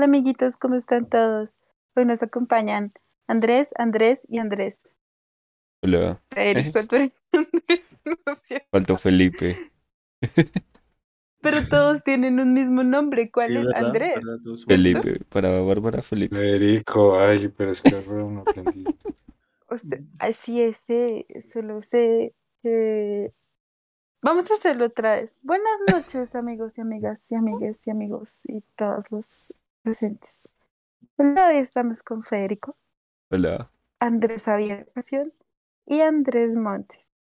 Hola amiguitos, ¿cómo están todos? Hoy nos acompañan Andrés, Andrés y Andrés. Hola. Federico, tú eres Andrés, no sé. Faltó Felipe. Pero todos tienen un mismo nombre. ¿Cuál Sí, es? ¿verdad? Andrés. Felipe. Para Bárbara, Felipe. Federico, ay, pero es que no aprendí. O sea, así es, sé, solo sé que... Vamos a hacerlo otra vez. Buenas noches, amigos y amigas y amigas y amigos y todos los presentes. El día de hoy estamos con Federico, Hola. Andrés Javier y Andrés Montes.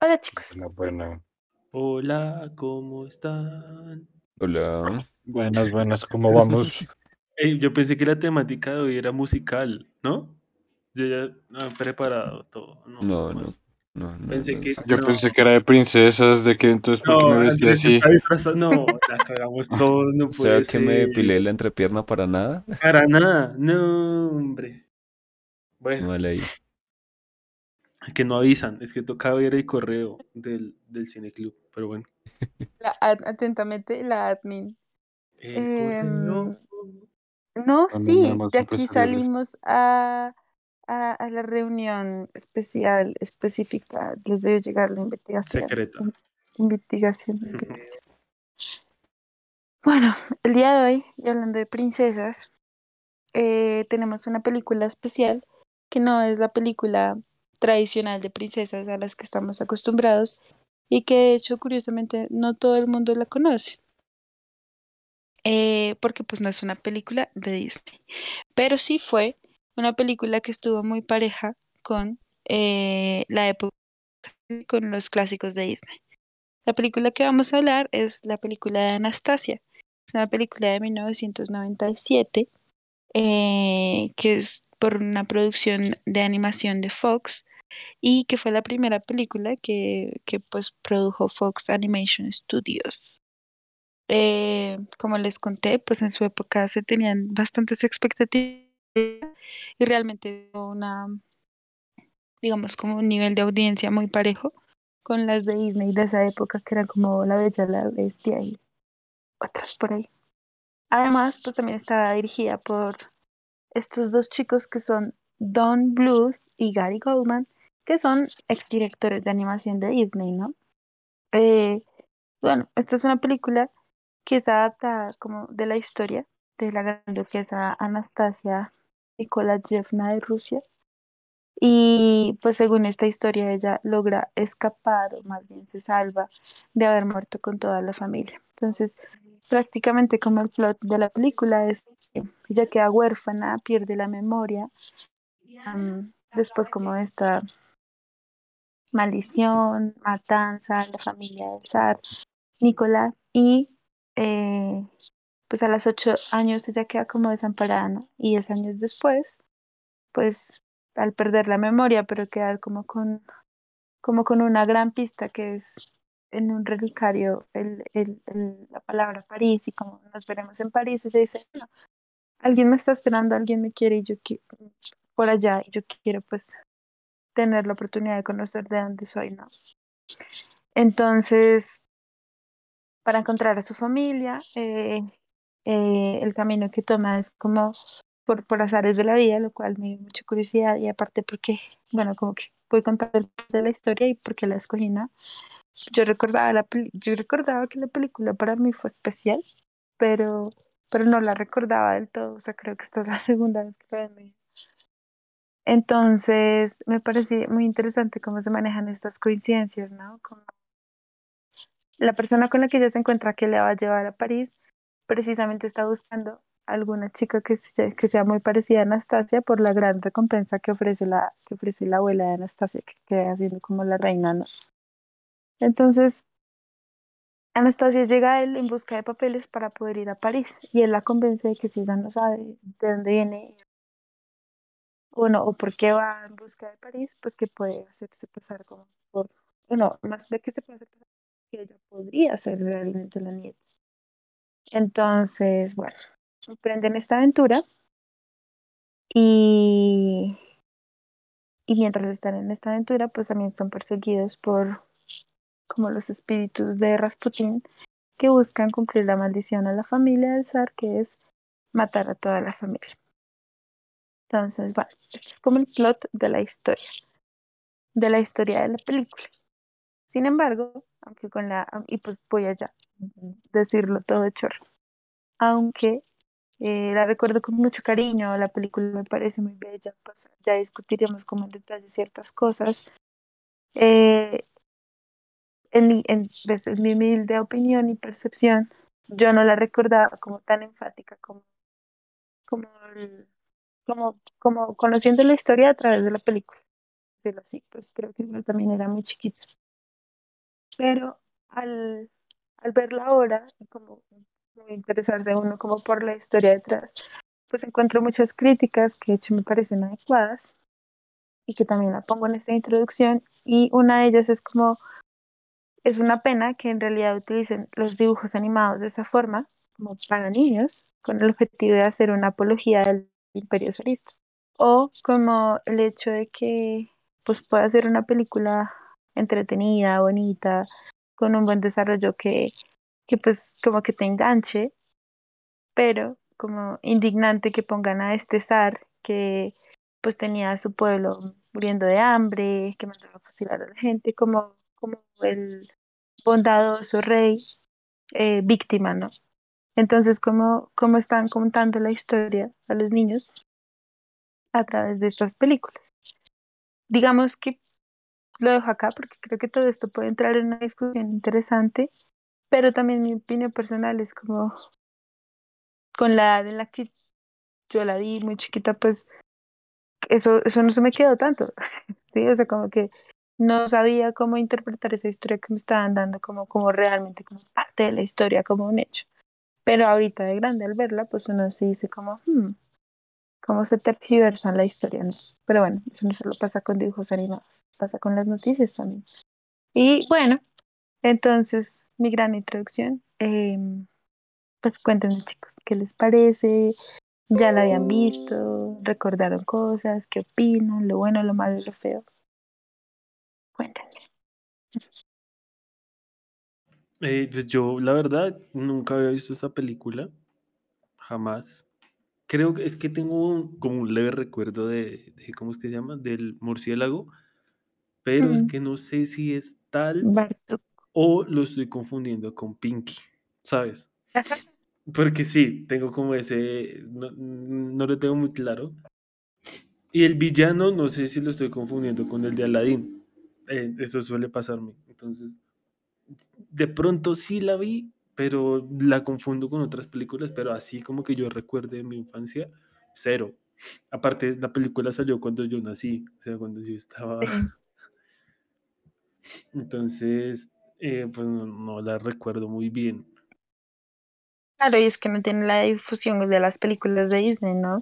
Hola chicos. Bueno, bueno. Hola, ¿cómo están? Hola. Buenas, buenas, ¿cómo vamos? Yo pensé que la temática de hoy era musical, ¿no? Yo ya ah, preparado todo. No, No, no. más. No, no, Pensé no, que- sí. Yo No. pensé que era de princesas, de que entonces, ¿por qué No, me vestí así? No, la cagamos todos, no O puede sea que me depilé la entrepierna para nada. Para nada, no, hombre. Bueno, Mal ahí. es que no avisan, es que toca ver el correo del, del cineclub, pero bueno. La ad- atentamente, la admin. El Em, correo. No, no, sí, de aquí salimos a, a, a la reunión especial, específica. Les debe llegar la investigación. Secreta. Investigación. Bueno, el día de hoy, y hablando de princesas, eh, tenemos una película especial que no es la película tradicional de princesas a las que estamos acostumbrados y que de hecho, curiosamente, no todo el mundo la conoce. Eh, porque pues no es una película de Disney, pero sí fue una película que estuvo muy pareja con eh, la época, con los clásicos de Disney. La película que vamos a hablar es la película de Anastasia. Es una película de 1997 eh, que es por una producción de animación de Fox y que fue la primera película que, que pues produjo Fox Animation Studios. Eh, como les conté, pues en su época se tenían bastantes expectativas y realmente una, digamos, como un nivel de audiencia muy parejo con las de Disney de esa época, que eran como La Bella, la Bestia y otras por ahí. Además, pues también estaba dirigida por estos dos chicos que son Don Bluth y Gary Goldman, que son exdirectores de animación de Disney, ¿no? Eh, bueno, esta es una película que es adaptada como de la historia de la gran duquesa Anastasia Nikolayevna de Rusia. Y pues según esta historia ella logra escapar o más bien se salva de haber muerto con toda la familia. Entonces prácticamente como el plot de la película es que ella queda huérfana, pierde la memoria, después como esta maldición, matanza, la familia del zar, Nicolás, y eh, pues a los ocho años ella queda como desamparada, ¿no? Y diez años después, pues al perder la memoria, pero quedar como con, como con una gran pista que es en un relicario el, el, el- la palabra París y como nos veremos en París, ella dice, "No, alguien me está esperando, alguien me quiere y yo quiero por allá y yo quiero pues tener la oportunidad de conocer de dónde soy, ¿no? Entonces, para encontrar a su familia, eh, eh, el camino que toma es como por, por azares de la vida, lo cual me dio mucha curiosidad y aparte porque, bueno, como que voy contando de la historia y porque la escogí, ¿no? Yo recordaba, la, yo recordaba que la película para mí fue especial, pero, pero no la recordaba del todo, o sea, creo que esta es la segunda vez que la veo. Entonces, me parecía muy interesante cómo se manejan estas coincidencias, ¿no? Como la persona con la que ella se encuentra que le va a llevar a París precisamente está buscando alguna chica que, se- que sea muy parecida a Anastasia por la gran recompensa que ofrece la, que ofrece la abuela de Anastasia, que queda siendo como la reina, ¿no? Entonces, Anastasia llega a él en busca de papeles para poder ir a París y él la convence de que si ella no sabe de dónde viene bueno, o por qué va en busca de París, pues que puede hacerse pasar como por, bueno, más de que se puede hacer pasar, que ella podría ser realmente la nieta. Entonces, bueno, emprenden esta aventura y, y mientras están en esta aventura, pues también son perseguidos por como los espíritus de Rasputín que buscan cumplir la maldición a la familia del zar, que es matar a toda la familia. Entonces, bueno, este es como el plot de la historia, de la historia de la película. Sin embargo, aunque con la, y pues voy a ya decirlo todo de chorro, aunque eh, la recuerdo con mucho cariño, la película me parece muy bella, pues ya discutiremos como en detalle ciertas cosas. Eh, en, mi- en, desde mi humilde opinión y percepción, yo no la recordaba como tan enfática como, como, como, como conociendo la historia a través de la película. Decirlo así, pues creo que yo también era muy chiquita. Pero al, al verla ahora y como, interesarse uno como por la historia detrás, pues encuentro muchas críticas que de hecho me parecen adecuadas y que también la pongo en esta introducción. Y una de ellas es como, es una pena que en realidad utilicen los dibujos animados de esa forma, como para niños, con el objetivo de hacer una apología del imperio zarista. O como el hecho de que pues pueda ser una película entretenida, bonita, con un buen desarrollo que, que pues como que te enganche, pero como indignante que pongan a este zar que pues tenía a su pueblo muriendo de hambre, que mandaba a fusilar a la gente, como, como el bondadoso rey eh, víctima, ¿no? Entonces, ¿cómo, ¿cómo están contando la historia a los niños a través de estas películas? Digamos que lo dejo acá porque creo que todo esto puede entrar en una discusión interesante, pero también mi opinión personal es como con la edad en la que yo la vi muy chiquita, pues eso, eso no se me quedó tanto, ¿sí? O sea, como que no sabía cómo interpretar esa historia que me estaban dando como, como realmente como parte de la historia, como un hecho. Pero ahorita de grande al verla, pues uno sí dice como, hmm, cómo se tergiversan la historia, ¿no? Pero bueno, eso no solo pasa con dibujos animados, pasa con las noticias también. Y bueno, entonces, mi gran introducción, eh, pues cuéntenme chicos, ¿qué les parece? ¿Ya la habían visto? ¿Recordaron cosas? ¿Qué opinan? ¿Lo bueno, lo malo lo feo? Cuéntenme. Eh, pues yo, la verdad, nunca había visto esta película. Jamás. Creo que es que tengo un- como un leve recuerdo de, de- ¿cómo es que se llama? Del murciélago. Pero es Mm, que no sé si es tal o lo estoy confundiendo con Pinky, ¿sabes? Porque sí, tengo como ese, no, no lo tengo muy claro. Y el villano, no sé si lo estoy confundiendo con el de Aladdin. Eh, eso suele pasarme. Entonces, de pronto sí la vi, pero la confundo con otras películas, pero así como que yo recuerde de mi infancia, cero. Aparte, la película salió cuando yo nací, o sea, cuando yo estaba... Entonces, eh, pues no, no la recuerdo muy bien. Claro, y es que no tiene la difusión de las películas de Disney, ¿no?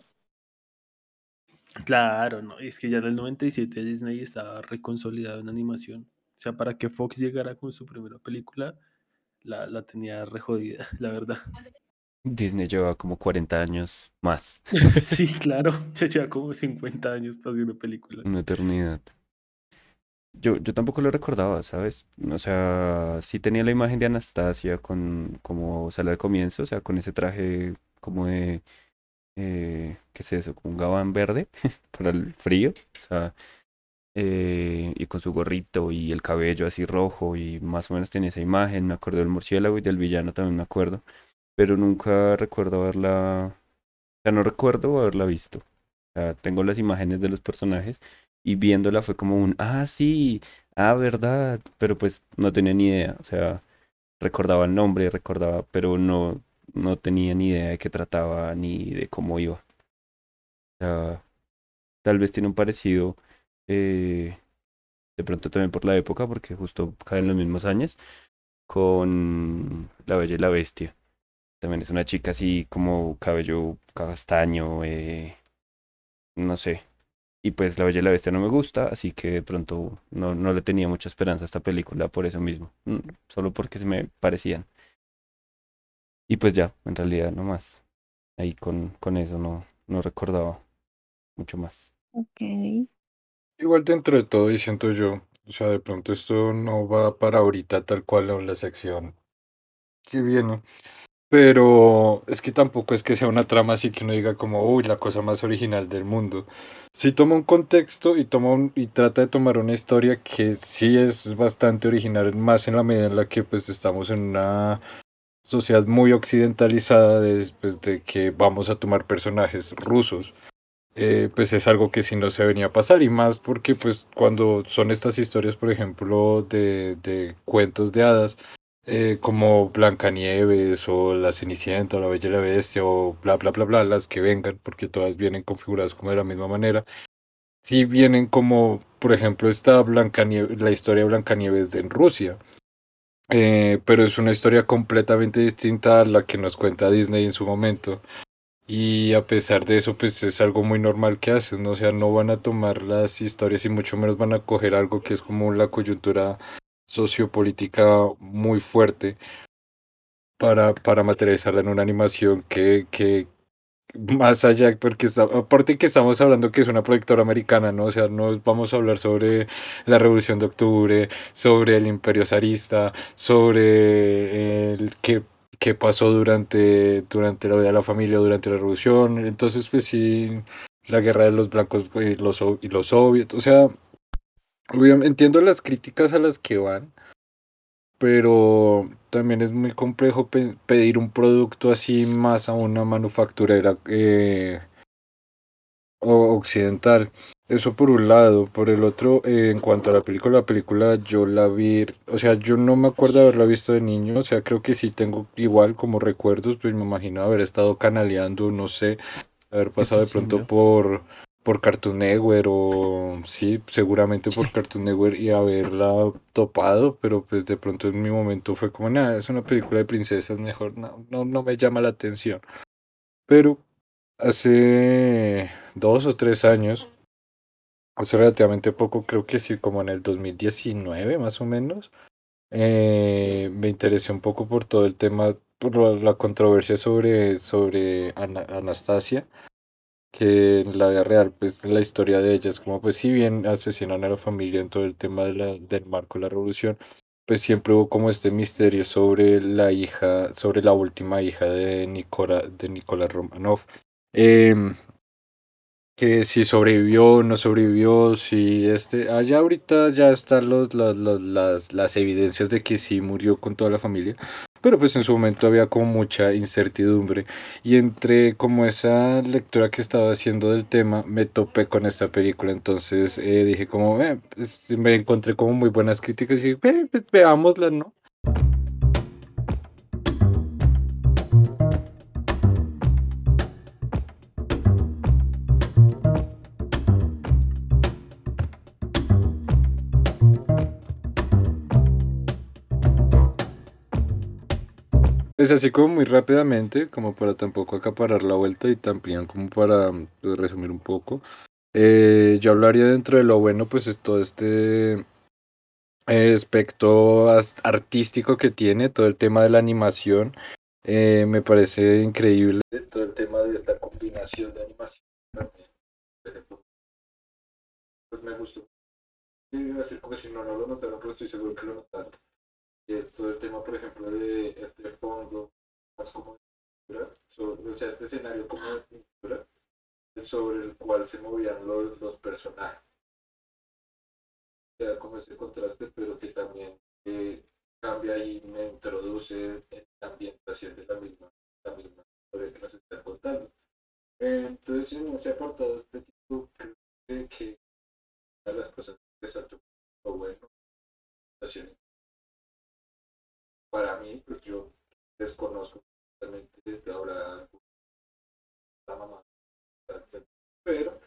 Claro, no, es que ya en el 97 Disney estaba reconsolidado en animación. O sea, para que Fox llegara con su primera película, la, la tenía re jodida, la verdad. Disney lleva como 40 años más, Sí, claro, ya lleva como 50 años haciendo películas. una eternidad. Yo, yo tampoco lo recordaba, ¿sabes? O sea, sí tenía la imagen de Anastasia con como sale al comienzo, o sea, con ese traje como de, eh, ¿qué es eso? Como un gabán verde para el frío, o sea, eh, y con su gorrito y el cabello así rojo y más o menos tenía esa imagen, me acuerdo del murciélago y del villano también me acuerdo, pero nunca recuerdo haberla, o no recuerdo haberla visto. Tengo las imágenes de los personajes y viéndola fue como un, ah, sí, ah, verdad, pero pues no tenía ni idea, o sea, recordaba el nombre, recordaba, pero no, no tenía ni idea de qué trataba ni de cómo iba. O sea, tal vez tiene un parecido, eh, de pronto también por la época, porque justo caen los mismos años, con La Bella y la Bestia. También es una chica así como cabello castaño, eh, no sé. Y pues La Bella y la Bestia no me gusta, así que de pronto no, no le tenía mucha esperanza a esta película por eso mismo. mm, Solo porque se me parecían. Y pues ya, en realidad no más. Ahí con, con eso no, no recordaba mucho más. Ok. Igual dentro de todo, y siento yo, o sea, de pronto esto no va para ahorita tal cual en la sección que viene, Pero es que tampoco es que sea una trama así que uno diga como, uy, la cosa más original del mundo. Sí toma un contexto y toma un- y trata de tomar una historia que sí es bastante original, más en la medida en la que pues estamos en una sociedad muy occidentalizada después de que vamos a tomar personajes rusos. Eh, pues es algo que sí no se venía a pasar y más porque pues cuando son estas historias, por ejemplo, de, de cuentos de hadas, eh, como Blancanieves o La Cenicienta o La Bella y la Bestia o bla bla bla bla, las que vengan, porque todas vienen configuradas como de la misma manera. Sí vienen como, por ejemplo, esta Blancanieves, la historia de Blancanieves en Rusia. Eh, pero es una historia completamente distinta a la que nos cuenta Disney en su momento. Y a pesar de eso, pues es algo muy normal que hacen, ¿no? O sea, no van a tomar las historias y mucho menos van a coger algo que es como la coyuntura sociopolítica muy fuerte para, para materializarla en una animación que, que más allá, porque aparte que estamos hablando que es una productora americana, ¿no? O sea, no vamos a hablar sobre la Revolución de Octubre, sobre el Imperio zarista, sobre el que qué pasó durante, durante la vida de la familia, durante la revolución. Entonces, pues sí, la guerra de los blancos y los, y los soviets. O sea, entiendo las críticas a las que van, pero también es muy complejo pe- pedir un producto así más a una manufacturera eh, occidental. Eso por un lado. Por el otro, eh, en cuanto a la película, la película yo la vi, o sea, yo no me acuerdo de haberla visto de niño, o sea, creo que sí tengo igual como recuerdos, pues me imagino haber estado canaleando, no sé, haber pasado de pronto por por Cartoon Network o sí, seguramente por Cartoon Network y haberla topado, pero pues de pronto en mi momento fue como, nada, es una película de princesas, mejor no, no, no me llama la atención. Pero hace dos o tres años, hace relativamente poco, creo que sí, como en el 2019 más o menos, eh, me interesé un poco por todo el tema, por la, controversia sobre, sobre Ana- Anastasia, que en la vida real, pues la historia de ella es como, pues si bien asesinan a la familia en todo el tema de la, del marco de la revolución, pues siempre hubo como este misterio sobre la hija, sobre la última hija de Nicola, de Nicolás Romanov. Em, que si sobrevivió no sobrevivió, si este, allá ahorita ya están los, los, los- las, las evidencias de que sí murió con toda la familia, pero pues en su momento había como mucha incertidumbre y entre como esa lectura que estaba haciendo del tema, me topé con esta película, entonces eh, dije como, "Eh, pues, me encontré como muy buenas críticas y dije, "Eh, pues, veámosla, ¿no? Así como muy rápidamente, como para tampoco acaparar la vuelta y también como para pues, resumir un poco. Eh, yo hablaría dentro de lo bueno, pues es todo este eh, aspecto as- artístico que tiene, todo el tema de la animación. eh, me parece increíble. Todo el tema de esta combinación de animación también. Pues me gustó. A decir como si no, no lo notaron, pero estoy seguro que lo notaron. Eh, todo el tema, por ejemplo, de este o sea, este escenario como de pintura, sobre el cual se movían los, los personajes. O sea, como ese contraste, pero que también eh, cambia y me introduce en la ambientación de la misma, la misma historia que nos están contando. Entonces, en ese apartado este tipo, creo que, que una de las cosas que resalto lo bueno, situaciones para mí, pues yo desconozco totalmente desde ahora la mamá, pero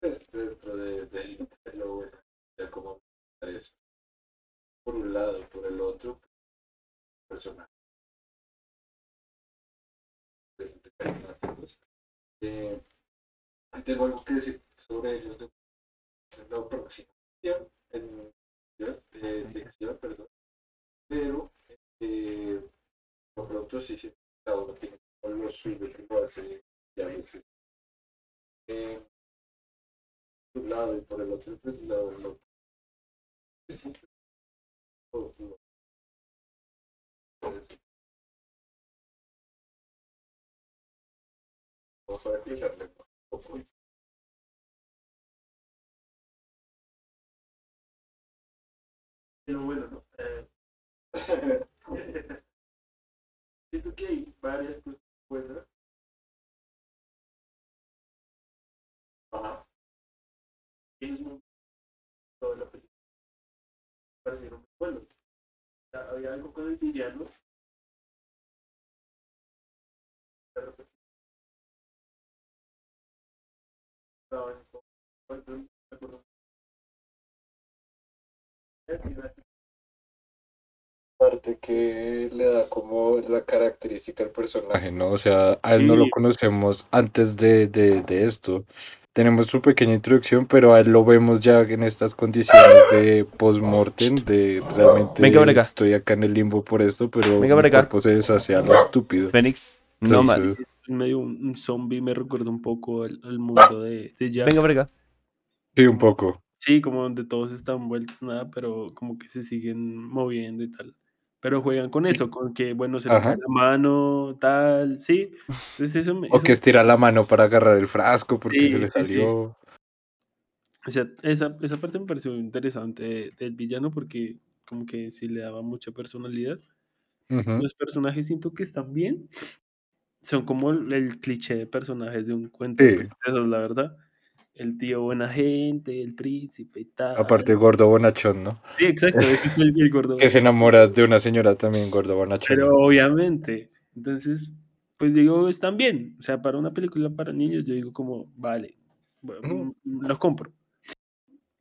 pues, dentro de, de- de lo bueno, ya como es por un lado y por el otro, personal. Eh, tengo algo que decir sobre ellos de- en la próxima sección, en de sección, perdón, pero eh, por pronto sí, sí, cada uno tiene como lo suyo que lo hace ya a veces. Eh, por un lado y por el otro, pues lo, lo, lo- lo- Pero bueno, no. Eh, siento que hay varias cosas buenas. Ajá. En un toda la película parecieron muy buenos. O sea, había algo con el villano. Parte que le da como la característica al personaje, ¿no? O sea, a él no lo conocemos antes de, de, de esto. Tenemos su pequeña introducción, pero a él lo vemos ya en estas condiciones de post-mortem, de realmente Venga, venga. estoy acá en el limbo por esto, pero Venga, mi cuerpo se deshace a lo estúpido. Fénix, no más. Entonces, es medio un, un zombie, me recuerda un poco al, al mundo de, de Jack. Venga, venga. Sí, un poco. Sí, como donde todos están vueltos nada, pero como que se siguen moviendo y tal. Pero juegan con eso, con que, bueno, se le Ajá. cae la mano, tal, sí. Entonces eso me... O eso que me- estira la mano para agarrar el frasco porque Sí, se le sí, sí. salió. O sea, esa, esa parte me pareció interesante de- del villano porque como que sí le daba mucha personalidad. Ujú. Los personajes siento que están bien. Son como el, el cliché de personajes de un cuento de Sí. princesas, la verdad. El tío buena gente, el príncipe y tal. Aparte, gordo bonachón, ¿no? Sí, exacto, ese es el, el gordo. Que se enamora de una señora también gordo bonachón. Pero obviamente, entonces, pues digo, están bien. O sea, para una película para niños, yo digo como, vale, bueno, mm, los compro.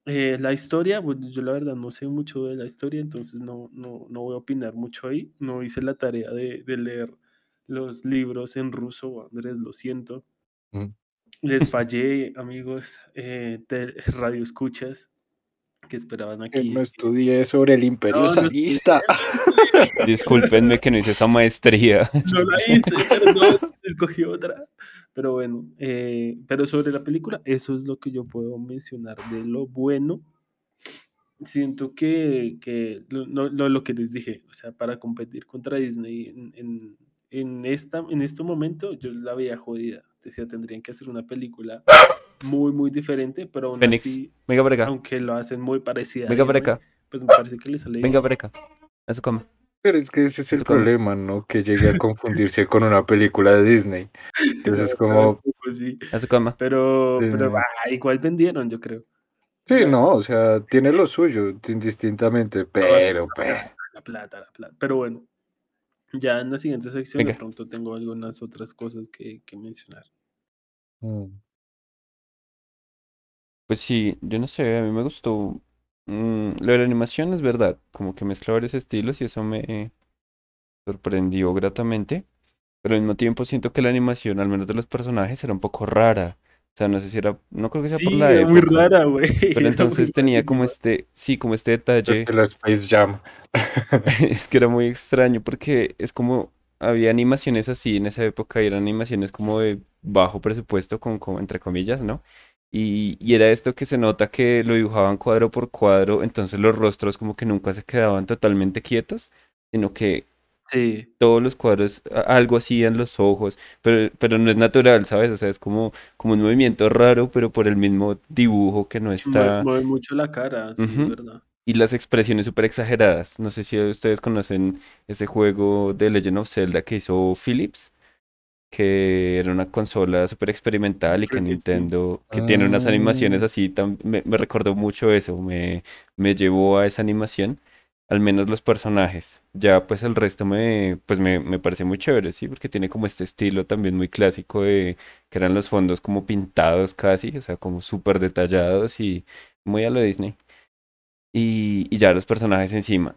Eh, la historia, pues yo la verdad no sé mucho de la historia, entonces no, no, no voy a opinar mucho ahí. No hice la tarea de, de leer los libros en ruso, Andrés, lo siento. Mm. Les fallé, amigos, eh, de radio escuchas que esperaban aquí. no estudié sobre el imperio No, no zarista. Discúlpenme que no hice esa maestría. No la hice, perdón, escogí otra. Pero bueno, eh, pero sobre la película, eso es lo que yo puedo mencionar de lo bueno. Siento que, que lo, no- lo- lo que les dije, o sea, para competir contra Disney en, en, en esta, en este momento, yo la veía jodida. Decía, tendrían que hacer una película muy, muy diferente, pero aún Fénix, así, venga para acá. aunque lo hacen muy parecida a Venga para acá. pues me parece que le sale bien. Venga para acá. A su cama. Pero es que ese es el Eso problema, ¿no? Que llegue a confundirse con una película de Disney. Entonces, La como, poco sí. A su cama. Pero, pero ah, igual vendieron, yo creo. sí, no, o sea, tiene lo suyo, indistintamente, pero, pero. La plata, la plata. Pero bueno, ya en la siguiente sección de pronto tengo algunas otras cosas que, que mencionar. mm, Pues sí, yo no sé, a mí me gustó. mm, lo de la animación es verdad, como que mezcla varios estilos y eso me sorprendió gratamente. Pero al mismo tiempo siento que la animación, al menos de los personajes, era un poco rara. O sea, no sé si era, no creo que sea por la era muy época. rara, güey. Pero entonces tenía como este, sí, como este detalle. Es que la Space Jam. Es que era muy extraño porque es como había animaciones así en esa época y eran animaciones como de bajo presupuesto, con, como entre comillas, ¿no? Y, y era esto que se nota que lo dibujaban cuadro por cuadro, entonces los rostros como que nunca se quedaban totalmente quietos, sino que Sí, todos los cuadros algo hacían los ojos, pero, pero no es natural, ¿sabes? O sea, es como, como un movimiento raro, pero por el mismo dibujo que no está... mueve mucho la cara, sí, es verdad. Y las expresiones súper exageradas. No sé si ustedes conocen ese juego de Legend of Zelda que hizo Philips, que era una consola súper experimental y que Creo que sí. Nintendo, que tiene unas animaciones Ah. así, me, me recordó mucho eso, me, me llevó a esa animación, al menos los personajes. Ya pues el resto me, pues me, me parece muy chévere, sí, porque tiene como este estilo también muy clásico de que eran los fondos como pintados casi, o sea, como súper detallados y muy a lo Disney y, y ya los personajes encima.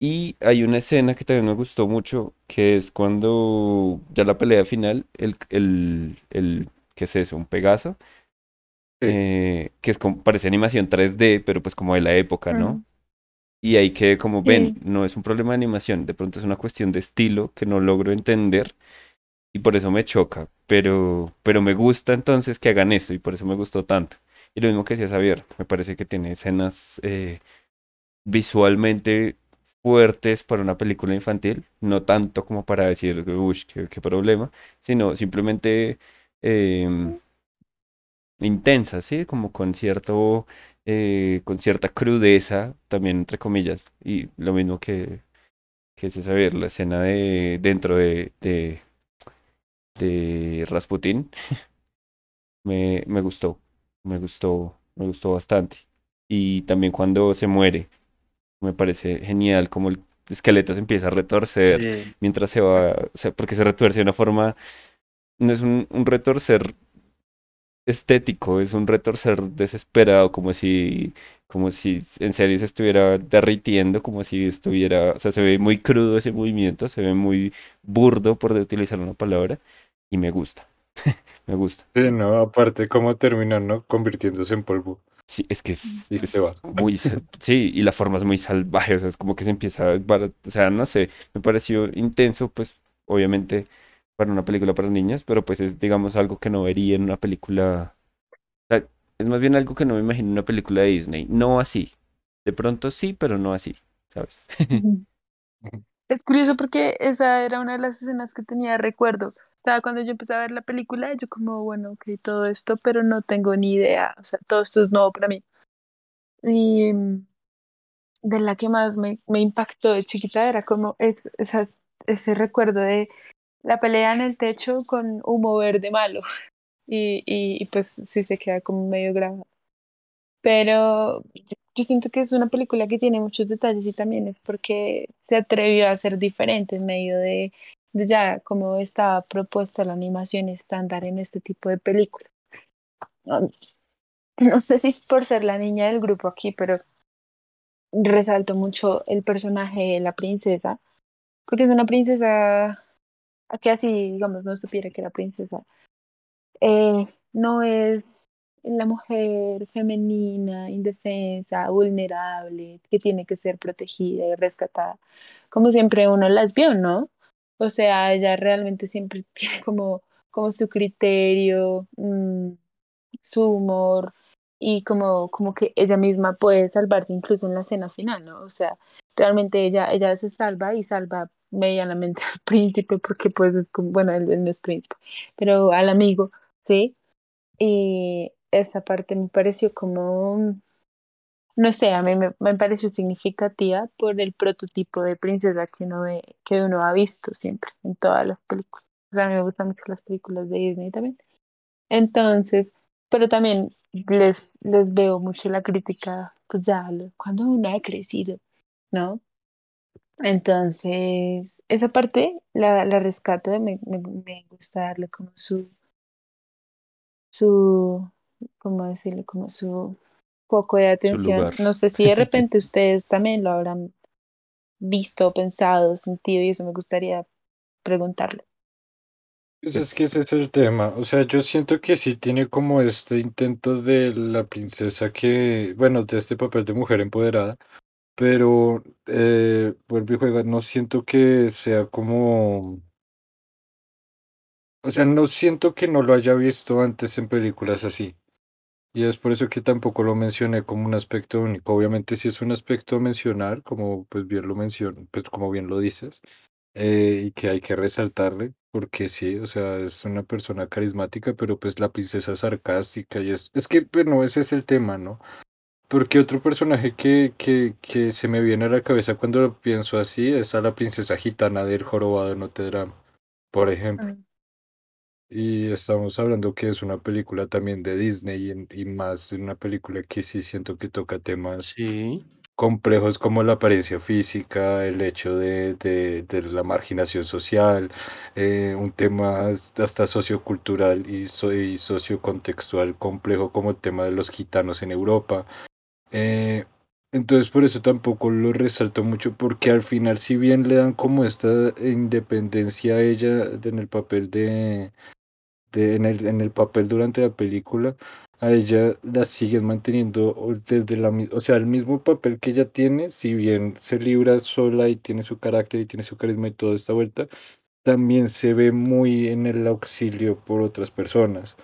Y hay una escena que también me gustó mucho, que es cuando ya la pelea final, el, el, el ¿qué es eso? Un Pegaso, eh, que es como, parece animación 3D, pero pues como de la época, ¿no? Y ahí que como ven, Sí. no es un problema de animación, de pronto es una cuestión de estilo que no logro entender y por eso me choca, pero, pero me gusta entonces que hagan esto y por eso me gustó tanto. Y lo mismo que decía Xavier, me parece que tiene escenas eh, visualmente fuertes para una película infantil, no tanto como para decir, uy, qué, qué problema, sino simplemente em, intensa, ¿sí? Como con cierto, eh, con cierta crudeza, también entre comillas, y lo mismo que, que es esa ver la escena de dentro de, de, de Rasputín, me, me gustó, me gustó, me gustó bastante. Y también cuando se muere, me parece genial como el esqueleto se empieza a retorcer Sí. mientras se va, o sea, porque se retuerce de una forma, no es un, un retorcer estético, es un retorcer desesperado, como si, como si en serio se estuviera derritiendo, como si estuviera, o sea, se ve muy crudo ese movimiento, se ve muy burdo, por utilizar una palabra, y me gusta, me gusta. Sí, no, aparte cómo termina, ¿no? Convirtiéndose en polvo. Sí, es que es, Y es muy, sí, y la forma es muy salvaje, o sea, es como que se empieza a o sea, no sé, me pareció intenso, pues, obviamente, para una película para niñas, pero pues es, digamos, algo que no vería en una película, o sea, es más bien algo que no me imagino en una película de Disney, no así, de pronto sí, pero no así, ¿sabes? Es curioso porque esa era una de las escenas que tenía recuerdo. O sea, cuando yo empecé a ver la película, yo como, bueno, ok, todo esto, pero no tengo ni idea. O sea, todo esto es nuevo para mí. Y mm, de la que más me, me impactó de chiquita era como es, esa- ese recuerdo de la pelea en el techo con humo verde malo. Y, y, y pues sí se queda como medio grabado. Pero yo siento que es una película que tiene muchos detalles y también es porque se atrevió a ser diferente en medio de, de ya como estaba propuesta la animación estándar en este tipo de película. No, no sé si es por ser la niña del grupo aquí, pero resalto mucho el personaje de la princesa, porque es una princesa que así, digamos, no supiera que era princesa. Eh, no es la mujer femenina, indefensa, vulnerable, que tiene que ser protegida y rescatada, como siempre uno las vio, ¿no? O sea, ella realmente siempre tiene como, como su criterio, mm, su humor y como, como que ella misma puede salvarse incluso en la escena final, ¿no? O sea, realmente ella, ella se salva y salva medianamente al príncipe porque pues bueno, él, él no es príncipe, pero al amigo, ¿sí? Y esa parte me pareció como, no sé, a mí me, me pareció significativa por el prototipo de princesa que uno ve, que uno ha visto siempre en todas las películas. A mí me gustan mucho las películas de Disney también. Entonces, pero también les, les veo mucho la crítica, pues ya, cuando uno ha crecido, ¿no? Entonces, esa parte la, la rescato, me, me, me gusta darle como su, su, ¿cómo decirlo? Como su foco de Su atención. lugar. No sé si de repente ustedes también lo habrán visto, pensado, sentido, y eso me gustaría preguntarle. Pues es que ese es el tema. O sea, yo siento que sí tiene como este intento de la princesa que, bueno, de este papel de mujer empoderada, pero eh, vuelve y juega. No siento que sea como, o sea, no siento que no lo haya visto antes en películas así. Y es por eso que tampoco lo mencioné como un aspecto único. Obviamente sí es un aspecto a mencionar, como pues bien lo menciono, pues como bien lo dices. eh, y que hay que resaltarle, porque sí, o sea, es una persona carismática, pero pues la princesa es sarcástica y es, es que, bueno, ese es el tema, ¿no? Porque otro personaje que, que, que se me viene a la cabeza cuando lo pienso así es a la princesa gitana del jorobado de Notre Dame, por ejemplo. Mm. Y estamos hablando que es una película también de Disney y, y más una película que sí siento que toca temas Sí. complejos como la apariencia física, el hecho de, de, de la marginación social, eh, un tema hasta sociocultural y, so- y sociocontextual complejo como el tema de los gitanos en Europa. Eh, entonces por eso tampoco lo resalto mucho porque al final si bien le dan como esta independencia a ella en el papel de, de en el, en el papel durante la película, a ella la siguen manteniendo desde la o sea, el mismo papel que ella tiene, si bien se libra sola y tiene su carácter y tiene su carisma y toda esta vuelta, también se ve muy en el auxilio por otras personas.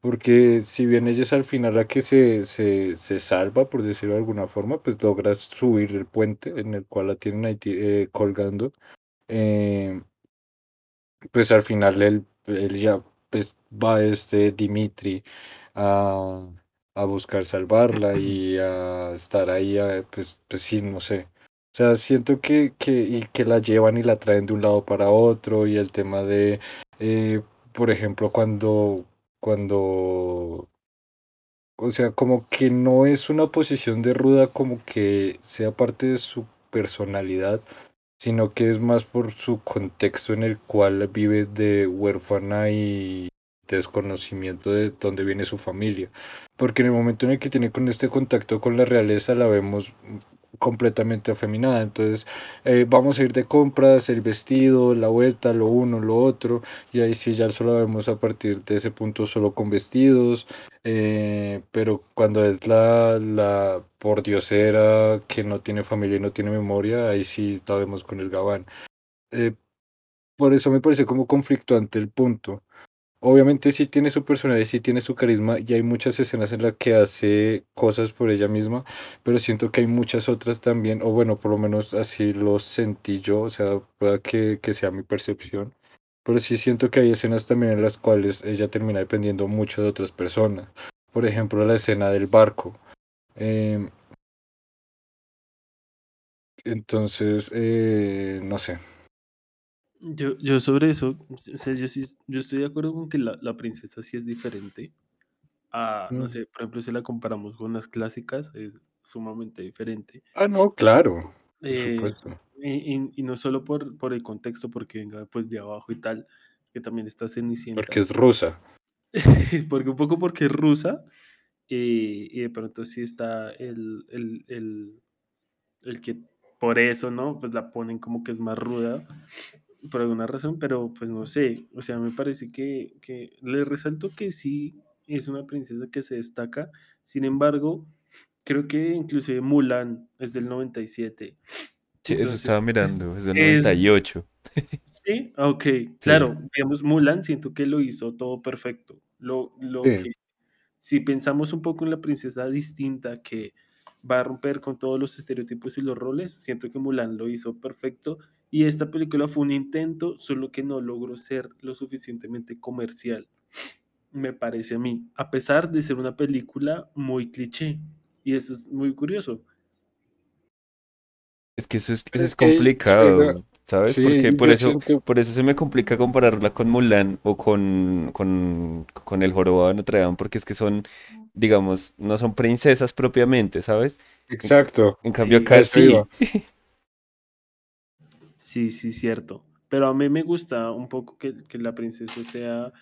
Porque si bien ella es al final la que se, se, se salva, por decirlo de alguna forma, pues logra subir el puente en el cual la tienen ahí eh, colgando. eh, pues al final él, él ya pues va este Dimitri a, a buscar salvarla y a estar ahí, a- pues, pues sí, no sé. O sea, siento que, que, y que la llevan y la traen de un lado para otro y el tema de, eh, por ejemplo, cuando, cuando o sea, como que no es una posición de ruda como que sea parte de su personalidad, sino que es más por su contexto en el cual vive de huérfana y desconocimiento de dónde viene su familia. Porque en el momento en el que tiene con este contacto con la realeza la vemos completamente afeminada. Entonces, eh, vamos a ir de compras, el vestido, la vuelta, lo uno, lo otro, y ahí sí ya solo vemos a partir de ese punto solo con vestidos. Eh, pero cuando es la, la pordiosera que no tiene familia y no tiene memoria, ahí sí la vemos con el gabán. Eh, por eso me parece como conflictuante el punto. Obviamente sí tiene su personalidad, sí tiene su carisma y hay muchas escenas en las que hace cosas por ella misma, pero siento que hay muchas otras también, o bueno, por lo menos así lo sentí yo, o sea, pueda que, que sea mi percepción, pero sí siento que hay escenas también en las cuales ella termina dependiendo mucho de otras personas. Por ejemplo, la escena del barco. Em, entonces, eh, no sé. Yo, yo sobre eso, o sea, yo, sí, yo estoy de acuerdo con que la, la princesa sí es diferente. A, no Mm. sé, por ejemplo, si la comparamos con las clásicas, es sumamente diferente. Ah, no, claro, por Eh, supuesto. y, y- y no solo por, por el contexto, porque venga pues de abajo y tal, que también está Cenicienta, Porque es rusa. porque un poco porque es rusa, y, y de pronto sí está el, el, el, el que por eso, ¿no? Pues la ponen como que es más ruda, por alguna razón, pero pues no sé, o sea, me parece que, que le resalto que sí es una princesa que se destaca, sin embargo, creo que inclusive Mulan es del 97, Sí, eso estaba es, mirando, es del es 98. Sí, ok, Sí. claro, digamos, Mulan siento que lo hizo todo perfecto. Lo, lo Sí. que, si pensamos un poco en la princesa distinta que va a romper con todos los estereotipos y los roles, siento que Mulan lo hizo perfecto y esta película fue un intento, solo que no logró ser lo suficientemente comercial, me parece a mí, a pesar de ser una película muy cliché. Y eso es muy curioso. Es que eso es, eso es complicado, ¿sabes? sí, Porque por eso, por eso se me complica compararla con Mulan o con, con, con el jorobado de Notre Dame, porque es que son, digamos, no son princesas propiamente, ¿sabes? Exacto. En cambio Sí, acá sí. Sí, sí, cierto. Pero a mí me gusta un poco que, que la princesa sea,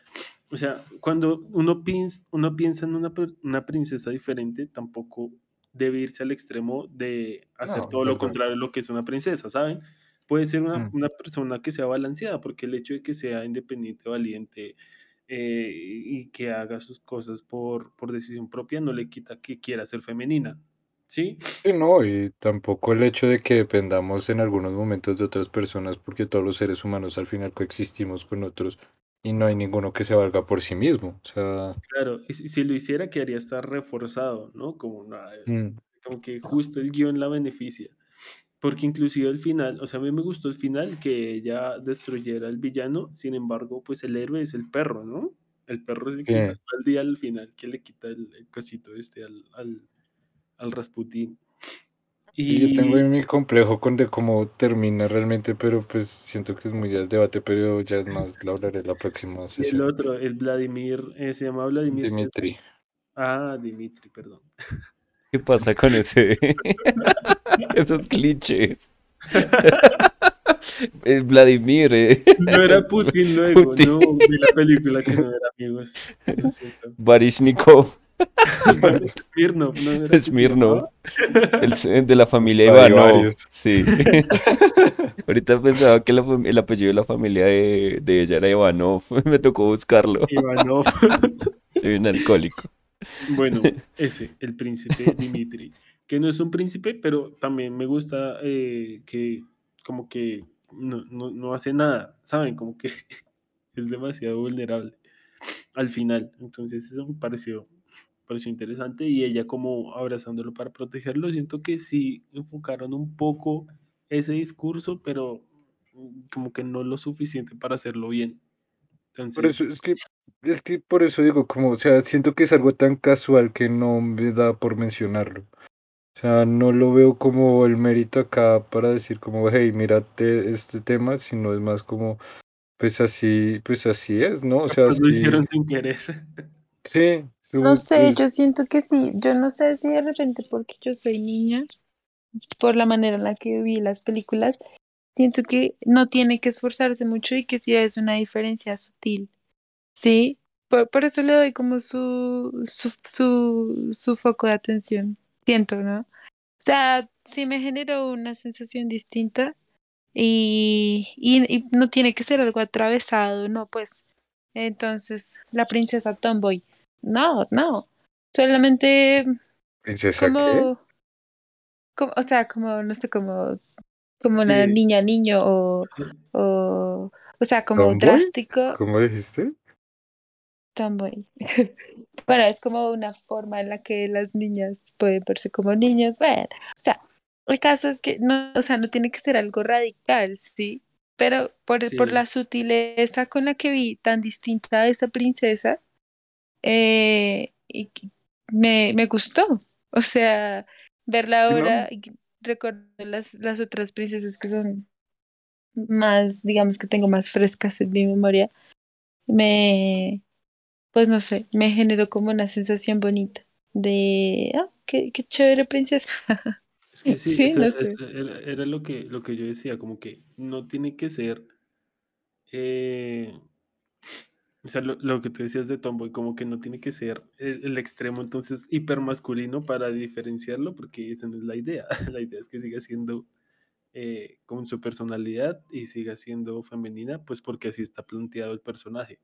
o sea, cuando uno, piensa, uno piensa en una, una princesa diferente, tampoco debe irse al extremo de hacer No, todo lo contrario de lo que es una princesa, ¿saben? Puede ser una, Mm. una persona que sea balanceada, porque el hecho de que sea independiente, valiente eh, y que haga sus cosas por, por decisión propia no le quita que quiera ser femenina, ¿sí? Sí, no, y tampoco el hecho de que dependamos en algunos momentos de otras personas, porque todos los seres humanos al final coexistimos con otros y no hay ninguno que se valga por sí mismo. O sea, Claro, y si, si lo hiciera quedaría estar reforzado, ¿no? Como, una- mm, como que justo el guion la beneficia. Porque inclusive el final, o sea, a mí me gustó el final que ella destruyera al villano, sin embargo, pues el héroe es el perro, ¿no? El perro es el que salva al día al final, que le quita el, el cosito este al, al, al Rasputín. Y yo tengo mi complejo con de cómo termina realmente, pero pues siento que es muy ya el debate, pero ya es más, lo hablaré la próxima y el sesión. otro, el Vladimir, eh, se llama Vladimir. Dimitri. Ah, Dimitri, perdón. ¿Qué pasa con ese? Esos clichés. Eh, Vladimir, eh. No era Putin luego, Putin. no, vi la película que no era amigos. Lo siento. Barishnikov, Smirnov, ¿no Smirnov, el de la familia Ivanov. Sí. Ahorita pensaba que la el apellido de la familia de, de ella era Ivanov. Me tocó buscarlo. Ivanov. Soy un alcohólico. Bueno, ese, el príncipe Dimitri, que no es un príncipe, pero también me gusta eh, que como que no, no, no hace nada, ¿saben? Como que es demasiado vulnerable al final. Entonces eso me pareció, pareció interesante y ella como abrazándolo para protegerlo, siento que sí enfocaron un poco ese discurso, pero mm, como que no lo suficiente para hacerlo bien. Por Entonces, eso es que es que por eso digo, como, o sea, siento que es algo tan casual que no me da por mencionarlo. O sea, no lo veo como el mérito acá para decir como, hey, mírate este tema, sino es más como, pues así, pues así es, ¿no? O sea, Pues lo hicieron sin querer. sí, No sé, yo siento que sí. Yo no sé si de repente porque yo soy niña, por la manera en la que vi las películas, siento que no tiene que esforzarse mucho y que sí es una diferencia sutil. Sí, por, por eso le doy como su, su, su, su foco de atención. Siento, ¿no? O sea, sí me generó una sensación distinta y, y, y no tiene que ser algo atravesado, no, pues. Entonces, la princesa Tomboy. No, no. Solamente ¿Princesa qué? como, como, o sea, como, no sé, como, como una niña, niño o, o, o sea, como ¿Tomboy? drástico. ¿Cómo dijiste? Tomboy. Bueno, es como una forma en la que las niñas pueden verse como niños. Bueno, o sea, el caso es que no, o sea, no tiene que ser algo radical, ¿sí? Pero por, por la sutileza con la que vi tan distinta a esa princesa, eh, y me, me gustó. O sea, verla Sí, ¿no? ahora y recuerdo las, las otras princesas que son más, digamos que tengo más frescas en mi memoria, me, pues no sé, me generó como una sensación bonita de, ah, qué, qué chévere princesa. Es que sí, Sí, no sé. era, era lo que, lo que yo decía, como que no tiene que ser, eh, o sea, lo, lo que tú decías de Tomboy, como que no tiene que ser el, el extremo entonces hipermasculino para diferenciarlo, porque esa no es la idea. La idea es que siga siendo eh, con su personalidad y siga siendo femenina, pues porque así está planteado el personaje.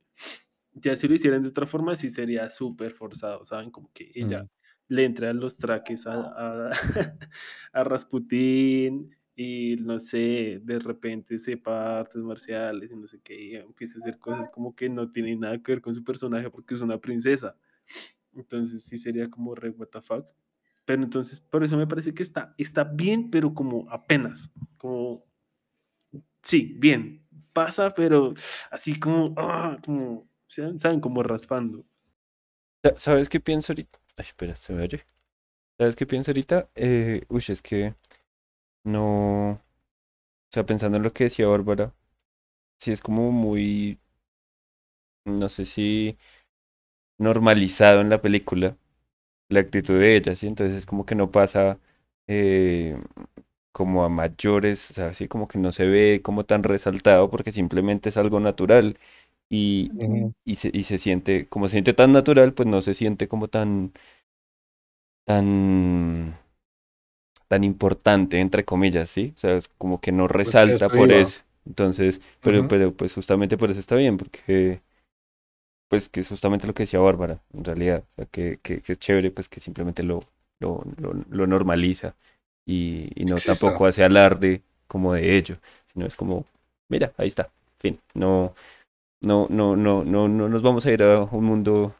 Ya si lo hicieran de otra forma, sí sería súper forzado, ¿saben? Como que ella Mm. le entra los traques a, a, a Rasputín y no sé, de repente sepa artes marciales y no sé qué, y empieza a hacer cosas como que no tienen nada que ver con su personaje porque es una princesa. Entonces sí sería como re what the fuck. Pero entonces, por eso me parece que está, está bien, pero como apenas, como, sí, bien, pasa, pero así como, ah, como, ¿saben? ¿saben? Como raspando. Sa- ¿Sabes qué pienso ahorita? Ay, espera, se me oye. ¿Sabes qué pienso ahorita? Eh, uy, es que no. O sea, pensando en lo que decía Bárbara, sí es como muy. No sé si normalizado en la película la actitud de ella, ¿sí? Entonces es como que no pasa eh, como a mayores, o sea, así como que no se ve como tan resaltado porque simplemente es algo natural y, y, se, y se siente, como se siente tan natural, pues no se siente como tan, tan, tan importante, entre comillas, ¿sí? O sea, es como que no resalta por iba. eso. Entonces, pero, pero pues justamente por eso está bien, porque pues que es justamente lo que decía Bárbara, en realidad, o sea, que, que, que es chévere, pues que simplemente lo, lo, lo, lo normaliza y, y no Exista. tampoco hace alarde como de ello, sino es como, mira, ahí está, fin, no, no, no, no, no, no nos vamos a ir a un mundo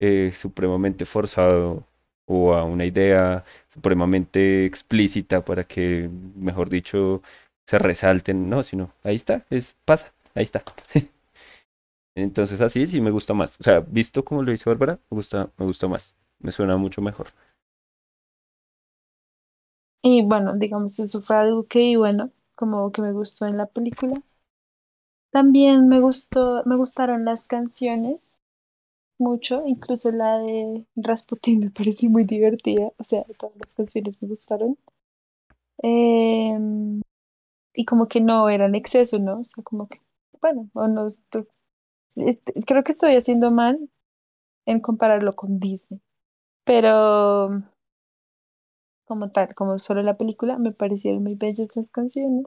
eh, supremamente forzado o a una idea supremamente explícita para que, mejor dicho, se resalten, no, sino ahí está, es, pasa, ahí está. Entonces así sí me gusta más. O sea, visto como lo dice Bárbara, me gusta, me gusta más. Me suena mucho mejor. Y bueno, digamos, eso fue algo que, bueno, como que me gustó en la película. También me gustó, me gustaron las canciones mucho, incluso la de Rasputin me pareció muy divertida, o sea, todas las canciones me gustaron. Em, y como que no eran exceso, ¿no? O sea, como que, bueno, o no, este, creo que estoy haciendo mal en compararlo con Disney, pero como tal, como solo la película, me parecieron muy bellas las canciones.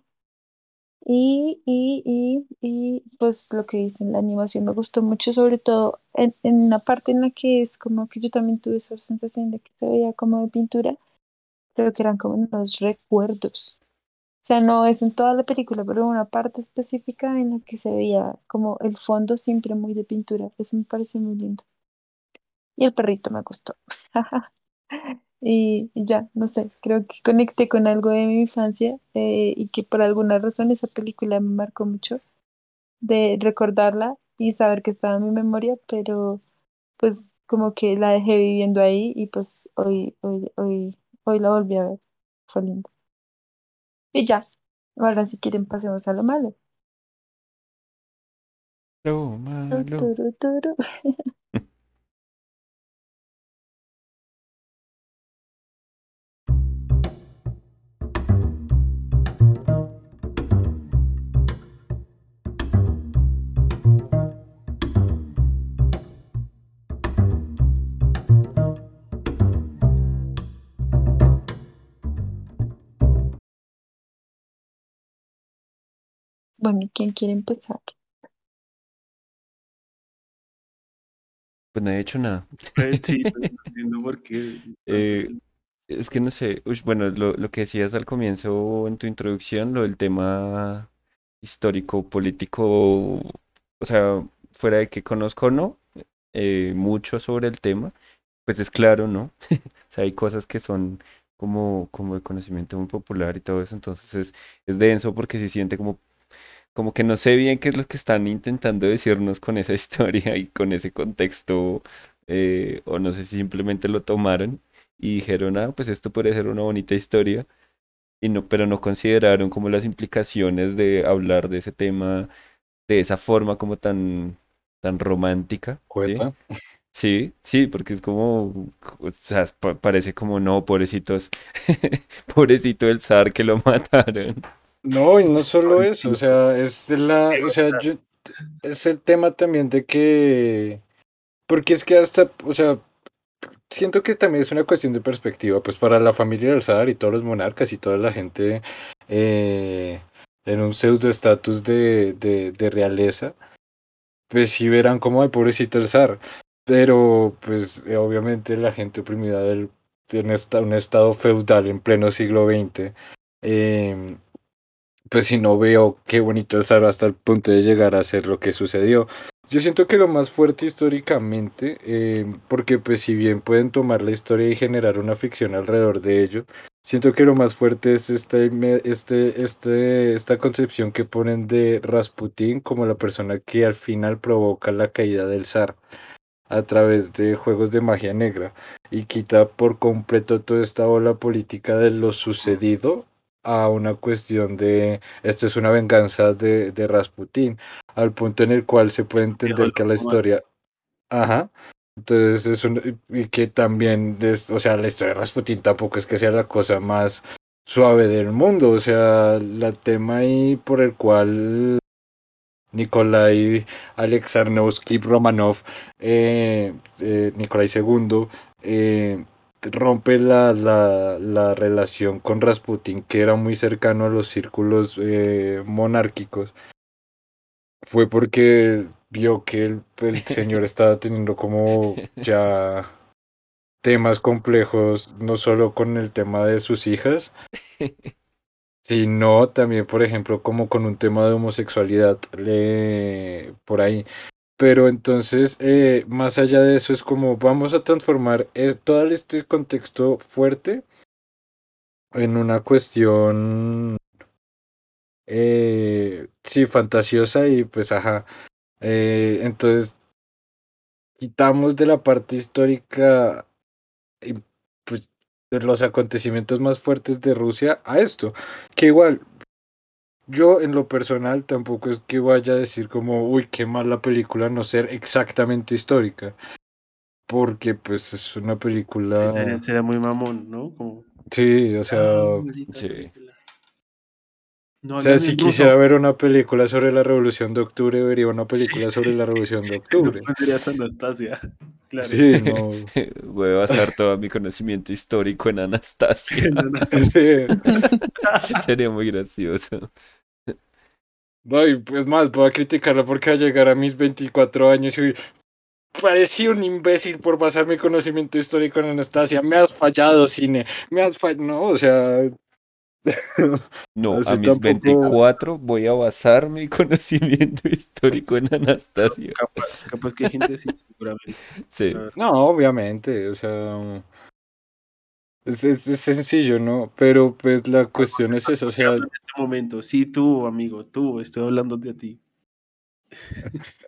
Y, y, y, y pues lo que dicen, la animación me gustó mucho, sobre todo en, en una parte en la que es como que yo también tuve esa sensación de que se veía como de pintura, creo que eran como unos recuerdos. O sea, no es en toda la película, pero una parte específica en la que se veía como el fondo siempre muy de pintura. Eso me pareció muy lindo. Y el perrito me gustó. Y, y ya, no sé, creo que conecté con algo de mi infancia eh, y que por alguna razón esa película me marcó mucho de recordarla y saber que estaba en mi memoria, pero pues como que la dejé viviendo ahí y pues hoy, hoy, hoy, hoy la volví a ver. Fue lindo. Y ya, ahora si quieren pasemos a lo malo. Lo malo. turu, turu. Bueno, ¿quién quiere empezar? Pues no he hecho nada. Pues sí, no entiendo por qué. Eh, Es que no sé, bueno, lo, lo que decías al comienzo en tu introducción, lo del tema histórico, político, o sea, fuera de que conozco o no eh, mucho sobre el tema, pues es claro, ¿no? O sea, hay cosas que son como, como de conocimiento muy popular y todo eso, entonces es, es denso porque se siente como, como que no sé bien qué es lo que están intentando decirnos con esa historia y con ese contexto, eh, o no sé si simplemente lo tomaron y dijeron, ah, pues esto puede ser una bonita historia, y no, pero no consideraron como las implicaciones de hablar de ese tema de esa forma como tan, tan romántica, ¿sí? Sí, sí, porque es como, o sea, pa- parece como, no, pobrecitos, pobrecito el zar que lo mataron. No, y no solo eso, o sea, es de la, o sea, yo, es el tema también de que, porque es que hasta, o sea, siento que también es una cuestión de perspectiva, pues para la familia del zar y todos los monarcas y toda la gente eh, en un pseudo estatus de, de, de realeza, pues sí verán como ay pobrecito el zar, pero pues eh, obviamente la gente oprimida del, en esta- un estado feudal en pleno siglo XX, eh, pues si no veo qué bonito es hasta el punto de llegar a ser lo que sucedió. Yo siento que lo más fuerte históricamente, eh, porque pues si bien pueden tomar la historia y generar una ficción alrededor de ello, siento que lo más fuerte es este, este, este, esta concepción que ponen de Rasputín como la persona que al final provoca la caída del zar a través de juegos de magia negra y quita por completo toda esta ola política de lo sucedido a una cuestión de esto es una venganza de, de Rasputín, al punto en el cual se puede entender que la historia, ajá, entonces es un, y que también, es, o sea, la historia de Rasputín tampoco es que sea la cosa más suave del mundo, o sea, la tema ahí por el cual Nikolai Alexandrovsky Romanov, eh, eh, Nikolai II, eh, rompe la, la, la relación con Rasputin, que era muy cercano a los círculos eh, monárquicos, fue porque vio que el, el señor estaba teniendo como ya temas complejos, no solo con el tema de sus hijas, sino también, por ejemplo, como con un tema de homosexualidad le, por ahí. Pero entonces, eh, más allá de eso, es como vamos a transformar eh, todo este contexto fuerte en una cuestión, eh, sí, fantasiosa y pues, ajá. Eh, entonces, quitamos de la parte histórica y, pues, de los acontecimientos más fuertes de Rusia a esto, que igual Yo en lo personal tampoco es que vaya a decir como, uy, qué mal la película no ser exactamente histórica. Porque pues es una película... Sí, sería, sería muy mamón, ¿no? Como, Sí, o sea... ah, sí. No O sea, si quisiera ver una película sobre la Revolución de Octubre, vería una película Sí. sobre la Revolución de No Octubre. a Anastasia. Claro. Sí, no. Voy a basar todo mi conocimiento histórico en Anastasia. En Anastasia. Sí. Sería muy gracioso. No, y pues más, voy a criticarla porque va a llegar a mis 24 años y parecí un imbécil por basar mi conocimiento histórico en Anastasia. Me has fallado, cine. Me has fallado. No, o sea. No, Así a mis tampoco- 24 voy a basar mi conocimiento histórico en Anastasia. Capaz, capaz que hay gente así, seguramente. Sí. A ver. No, obviamente, o sea. Es, es- es sencillo, ¿no? Pero pues la cuestión es eso, o sea, en este momento, sí, tú, amigo, tú, estoy hablando de ti.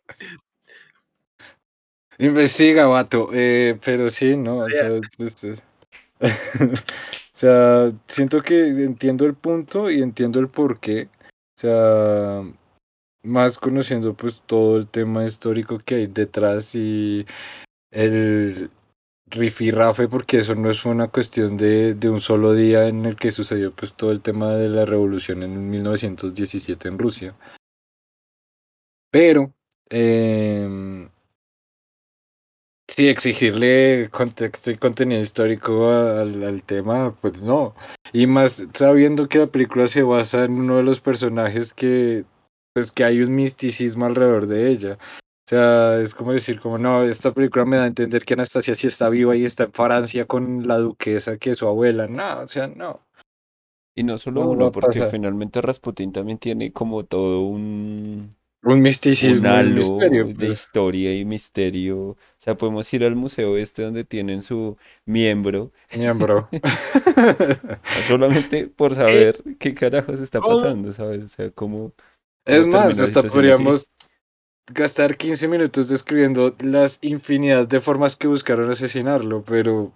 Investiga, vato. Eh, pero sí, no, o sea, o sea, siento que entiendo el punto y entiendo el por qué. O sea, más conociendo pues todo el tema histórico que hay detrás y el rifirrafe, porque eso no es una cuestión de, de un solo día en el que sucedió pues todo el tema de la revolución en 1917 en Rusia. Pero, em, sí, exigirle contexto y contenido histórico al, al tema, pues no. Y más sabiendo que la película se basa en uno de los personajes que, pues que hay un misticismo alrededor de ella. O sea, es como decir, como no, esta película me da a entender que Anastasia sí está viva y está en Francia con la duquesa que es su abuela. No, o sea, no. Y no solo No uno, porque finalmente Rasputín también tiene como todo un, Un misticismo, un halo misterio. de pues. historia y misterio. O sea, podemos ir al museo este donde tienen su miembro, Miembro. solamente por saber qué carajos está pasando, ¿sabes? O sea, cómo, Es más, hasta así. Gastar 15 minutos describiendo las infinidad de formas que buscaron asesinarlo, pero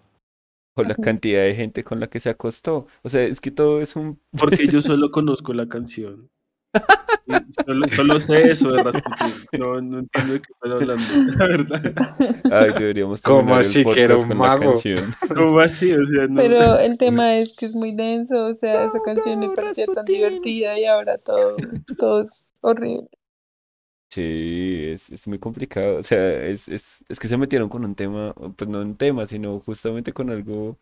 O la cantidad de gente con la que se acostó. O sea, es que todo es un... Porque yo solo conozco la canción. Solo, solo sé eso de Rasputin. No, no entiendo de qué estoy hablando. La verdad. Ay, deberíamos ¿Cómo así que era podcast un con la mago? canción. ¿Cómo así? O sea, no. Pero el tema es que es muy denso, o sea, esa canción me parecía tan divertida y ahora todo, todo es horrible. Sí, es, es muy complicado. O sea, es, es, es que se metieron con un tema, pues no un tema, sino justamente con algo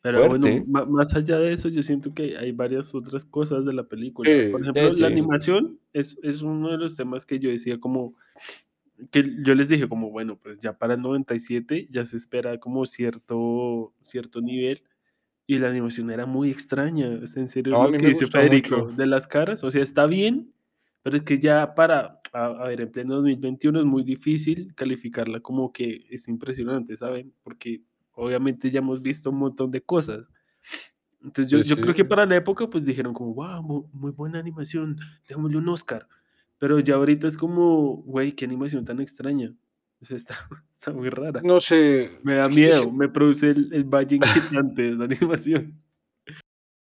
Pero fuerte. bueno, más allá de eso, yo siento que hay varias otras cosas de la película. Sí, Por ejemplo, sí, sí. la animación es, es uno de los temas que yo decía como, que yo les dije como, bueno, pues ya para el 97 ya se espera como cierto, cierto nivel y la animación era muy extraña. Es en serio No, lo que dice Federico mucho. de las caras, o sea, está bien, pero es que ya para, a, a ver, en pleno 2021 es muy difícil calificarla como que es impresionante, ¿saben? Porque obviamente ya hemos visto un montón de cosas. Entonces yo, Pues yo creo que sí. para la época pues dijeron como, wow, mu- muy, buena animación, démosle un Oscar. Pero ya ahorita es como, güey, qué animación tan extraña. O sea, está, está muy rara. No sé. Me da miedo, sí- me produce el, el valle inquietante de la animación.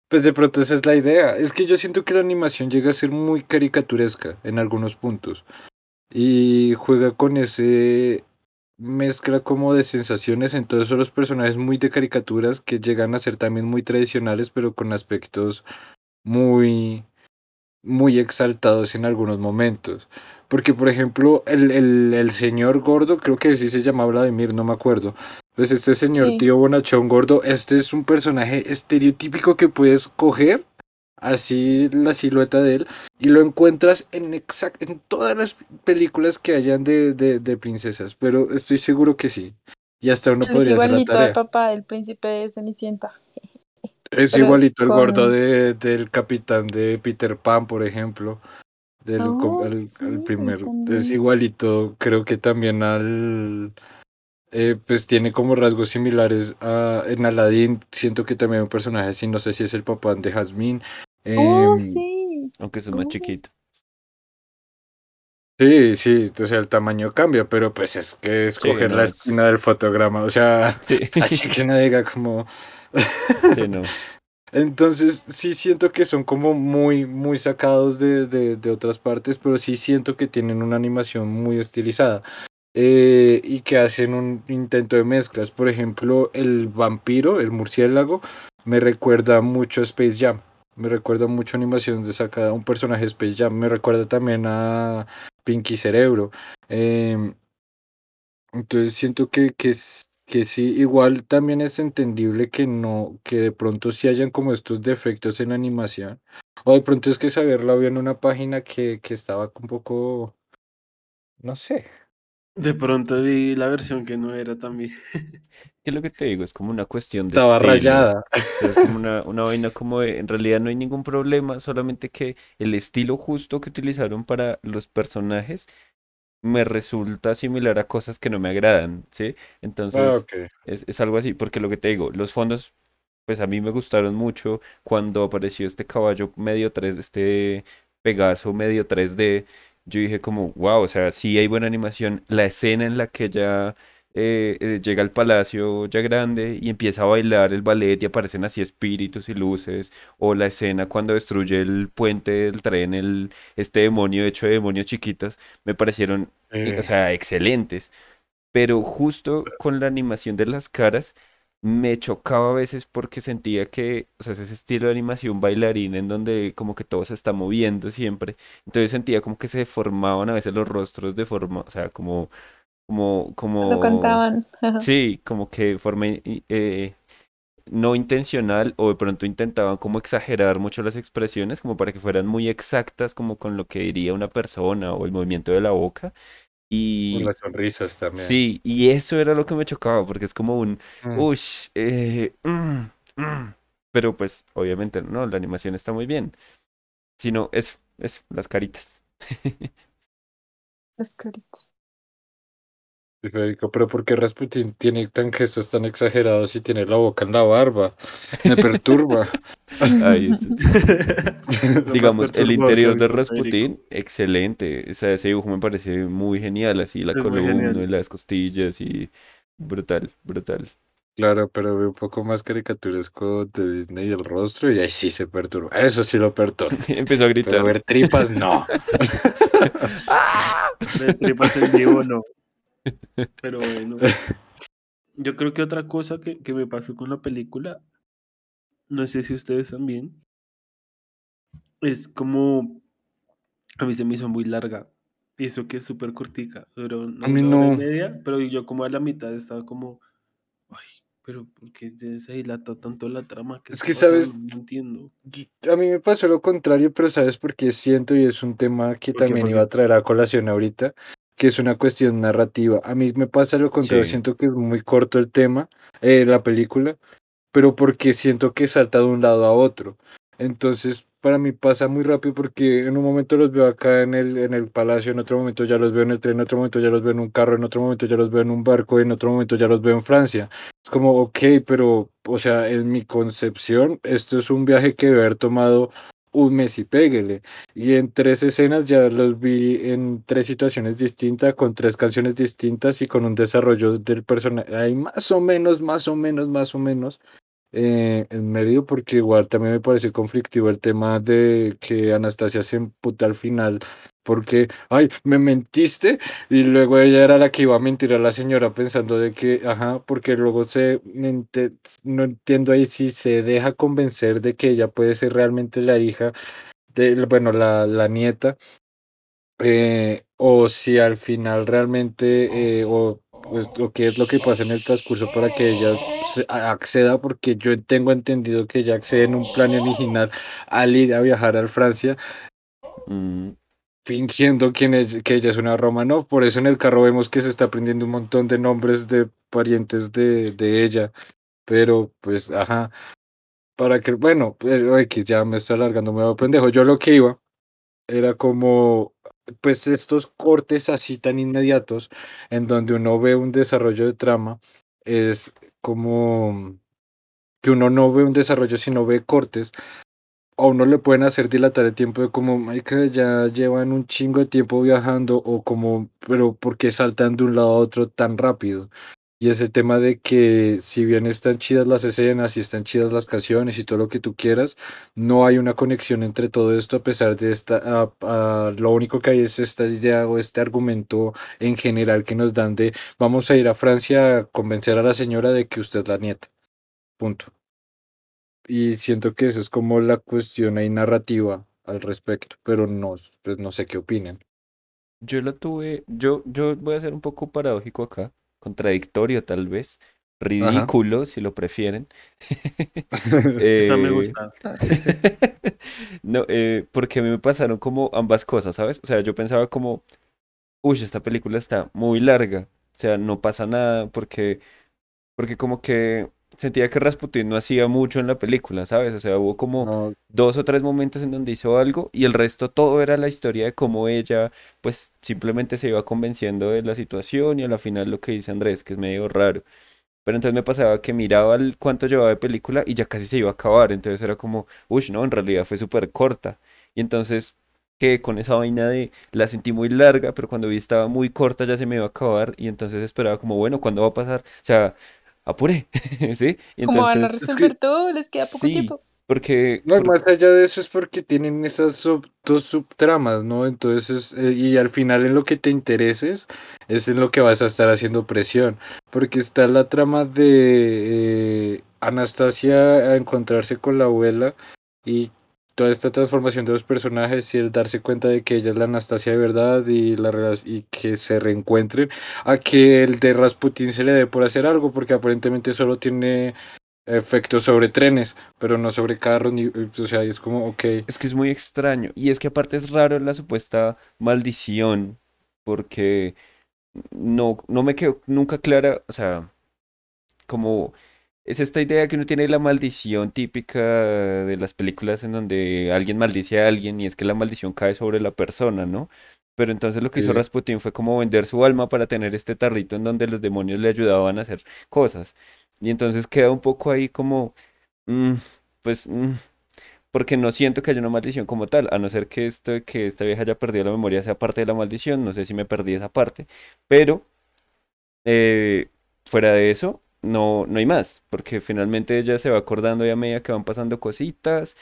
Pues de pronto esa es la idea. Es que yo siento que la animación llega a ser muy caricaturesca en algunos puntos. Y juega con ese mezcla como de sensaciones. Entonces son los personajes muy de caricaturas que llegan a ser también muy tradicionales, pero con aspectos muy, muy exaltados en algunos momentos. Porque, por ejemplo, el, el, el señor gordo, creo que sí se llamaba Vladimir, no me acuerdo. Pues este señor Sí. tío bonachón gordo, este es un personaje estereotípico que puedes coger, así la silueta de él, y lo encuentras en exact en todas las películas que hayan de, de, de princesas, pero estoy seguro que sí. Y hasta uno es podría hacer la igualito al tarea. papá del príncipe de Cenicienta. Es pero igualito el gordo de, del capitán de Peter Pan, por ejemplo. Del, Oh, al, sí, al primero. también. Es igualito, creo que también al... eh, pues tiene como rasgos similares a... En Aladdin siento que también hay un personaje así, no sé si es el papá de Jasmine. Oh, Em, sí. Aunque es más Oh. chiquito. Sí, sí, o sea, el tamaño cambia, pero pues es que escoger no, la es- esquina del fotograma, o sea, Sí, así que no diga como... sí, no. Entonces, sí siento que son como muy, muy sacados de, de, de otras partes, pero sí siento que tienen una animación muy estilizada. eh, y que hacen un intento de mezclas. Por ejemplo, el vampiro, el murciélago, me recuerda mucho a Space Jam. Me recuerda mucho a animación de sacada, un personaje de Space Jam. Me recuerda también a Pinky Cerebro. Em, entonces siento que, que, que sí, igual también es entendible que no, que de pronto sí hayan como estos defectos en la animación. O de pronto es que saberlo había en una página que, que estaba un poco, no sé. De pronto vi la versión que no era también. ¿Qué es lo que te digo? Es como una cuestión de Estaba estilo. rayada. Es como una, una vaina como de, en realidad no hay ningún problema, solamente que el estilo justo que utilizaron para los personajes me resulta similar a cosas que no me agradan, ¿sí? Entonces, Ah, ok. es, es algo así, porque lo que te digo, los fondos, pues a mí me gustaron mucho cuando apareció este caballo medio 3, este Pegaso medio 3D, yo dije como, wow, o sea, sí hay buena animación. La escena en la que ella eh, eh, llega al palacio ya grande y empieza a bailar el ballet y aparecen así espíritus y luces, o la escena cuando destruye el puente del tren, el, este demonio hecho de demonios chiquitos, me parecieron, eh, o sea, excelentes. Pero justo con la animación de las caras me chocaba a veces porque sentía que, o sea, es ese estilo de animación bailarín en donde como que todo se está moviendo siempre. Entonces sentía como que se deformaban a veces los rostros de forma, o sea, como, como, Cuando como, cantaban. ajá. sí, como que de forma i- eh, no intencional o de pronto intentaban como exagerar mucho las expresiones como para que fueran muy exactas como con lo que diría una persona o el movimiento de la boca. Con Y las sonrisas también. Sí, y eso era lo que me chocaba, porque es como un, Mm. ush, eh, mm, mm". Pero pues, obviamente, no, la animación está muy bien. Sino, es, es, las caritas. Las caritas. Sí, Federico, pero ¿por qué Rasputin tiene tan gestos tan exagerados y tiene la boca en la barba? Me perturba. Ahí Digamos, el interior de. Rasputín, excelente. O sea, ese dibujo me parece muy genial, así la Es columna y las costillas y brutal, brutal. Claro, pero ve un poco más caricaturesco de Disney el rostro y ahí sí se perturba. Eso sí lo perturba. Empezó a Pero gritar. ver tripas, no. Ver tripas en vivo, no. Pero bueno. Yo creo que otra cosa que, que me pasó con la película, no sé si ustedes también, es como a mí se me hizo muy larga. Y eso que es súper cortica, duró una A mí hora y no. media, pero yo como a la mitad estaba como, ay, pero ¿por qué se dilata tanto la trama? ¿Qué Es que, ¿sabes? pasando? No entiendo. A mí me pasó lo contrario, pero ¿sabes por qué siento? Y es un tema que ¿Por qué? también ¿Por iba a qué? traer a colación ahorita, que es una cuestión narrativa. A mí me pasa lo contrario, Sí. siento que es muy corto el tema, eh, la película, pero porque siento que salta de un lado a otro. Entonces, para mí pasa muy rápido porque en un momento los veo acá en el, en el palacio, en otro momento ya los veo en el tren, en otro momento ya los veo en un carro, en otro momento ya los veo en un barco, en otro momento ya los veo en Francia. Es como, ok, pero, o sea, en mi concepción, esto es un viaje que debe haber tomado un mes y péguele. Y en tres escenas ya los vi en tres situaciones distintas, con tres canciones distintas y con un desarrollo del personaje. Hay más o menos, más o menos, más o menos eh, en medio, porque igual también me parece conflictivo el tema de que Anastasia se emputa al final, porque, ay, me mentiste, y luego ella era la que iba a mentir a la señora pensando de que, ajá, porque luego se, ente- no entiendo ahí si se deja convencer de que ella puede ser realmente la hija de, bueno, la, la nieta, eh, o si al final realmente, eh, o, pues, o qué es lo que pasa en el transcurso para que ella acceda, porque yo tengo entendido que ella accede en un plan original al ir a viajar a Francia, Mm, fingiendo quién es- que ella es una Romanov. Por eso en el carro vemos que se está aprendiendo un montón de nombres de parientes de, de ella, pero pues, ajá, para que, bueno, pero X, ya me estoy alargando, me voy pendejo. Yo lo que iba era como, pues estos cortes así tan inmediatos, en donde uno ve un desarrollo de trama, es como que uno no ve un desarrollo, sino ve cortes, a uno le pueden hacer dilatar el tiempo de como, marica, ya llevan un chingo de tiempo viajando, o como, pero ¿por qué saltan de un lado a otro tan rápido? Y ese tema de que si bien están chidas las escenas y están chidas las canciones y todo lo que tú quieras, no hay una conexión entre todo esto a pesar de esta, lo único que hay es esta idea o este argumento en general que nos dan de vamos a ir a Francia a convencer a la señora de que usted es la nieta. Punto. Y siento que eso es como la cuestión ahí narrativa al respecto, pero no, pues no sé qué opinen. Yo lo tuve, yo, yo voy a ser un poco paradójico acá, contradictorio tal vez, ridículo si lo prefieren. Esa me Eh, gusta. No, eh, porque a mí me pasaron como ambas cosas, ¿sabes? O sea, yo pensaba como, uy, esta película está muy larga, o sea, no pasa nada porque, porque como que sentía que Rasputin no hacía mucho en la película, ¿sabes? O sea, hubo como No, dos o tres momentos en donde hizo algo y el resto todo era la historia de cómo ella pues simplemente se iba convenciendo de la situación y a la final lo que dice Andrés, que es medio raro. Pero entonces me pasaba que miraba el cuánto llevaba de película y ya casi se iba a acabar, entonces era como, uy, no, en realidad fue súper corta. Y entonces que con esa vaina de la sentí muy larga, pero cuando vi estaba muy corta ya se me iba a acabar y entonces esperaba como, bueno, ¿cuándo va a pasar? O sea, apure, ¿sí? Y ¿Cómo van a entonces, resolver todo? Les queda poco sí, tiempo. porque, No, más allá de eso es porque tienen esas sub- dos subtramas, ¿no? Entonces, eh, y al final en lo que te intereses es en lo que vas a estar haciendo presión. Porque está la trama de eh, Anastasia a encontrarse con la abuela y toda esta transformación de los personajes y el darse cuenta de que ella es la Anastasia de verdad y, la, y que se reencuentren, a que el de Rasputin se le dé por hacer algo, porque aparentemente solo tiene efectos sobre trenes, pero no sobre carros, ni, o sea, es como, ok. es que es muy extraño. Y es que aparte es raro la supuesta maldición, porque no, no me quedó nunca clara, o sea, como es esta idea que uno tiene de la maldición típica de las películas en donde alguien maldice a alguien y es que la maldición cae sobre la persona, ¿no? Pero entonces lo que hizo. Rasputin fue como vender su alma para tener este tarrito en donde los demonios le ayudaban a hacer cosas. Y entonces queda un poco ahí como, mm, pues, mm, porque no siento que haya una maldición como tal, a no ser que esto, que esta vieja haya perdido la memoria sea parte de la maldición, no sé si me perdí esa parte, pero eh, fuera de eso, no, no hay más, porque finalmente ella se va acordando ya a medida que van pasando cositas.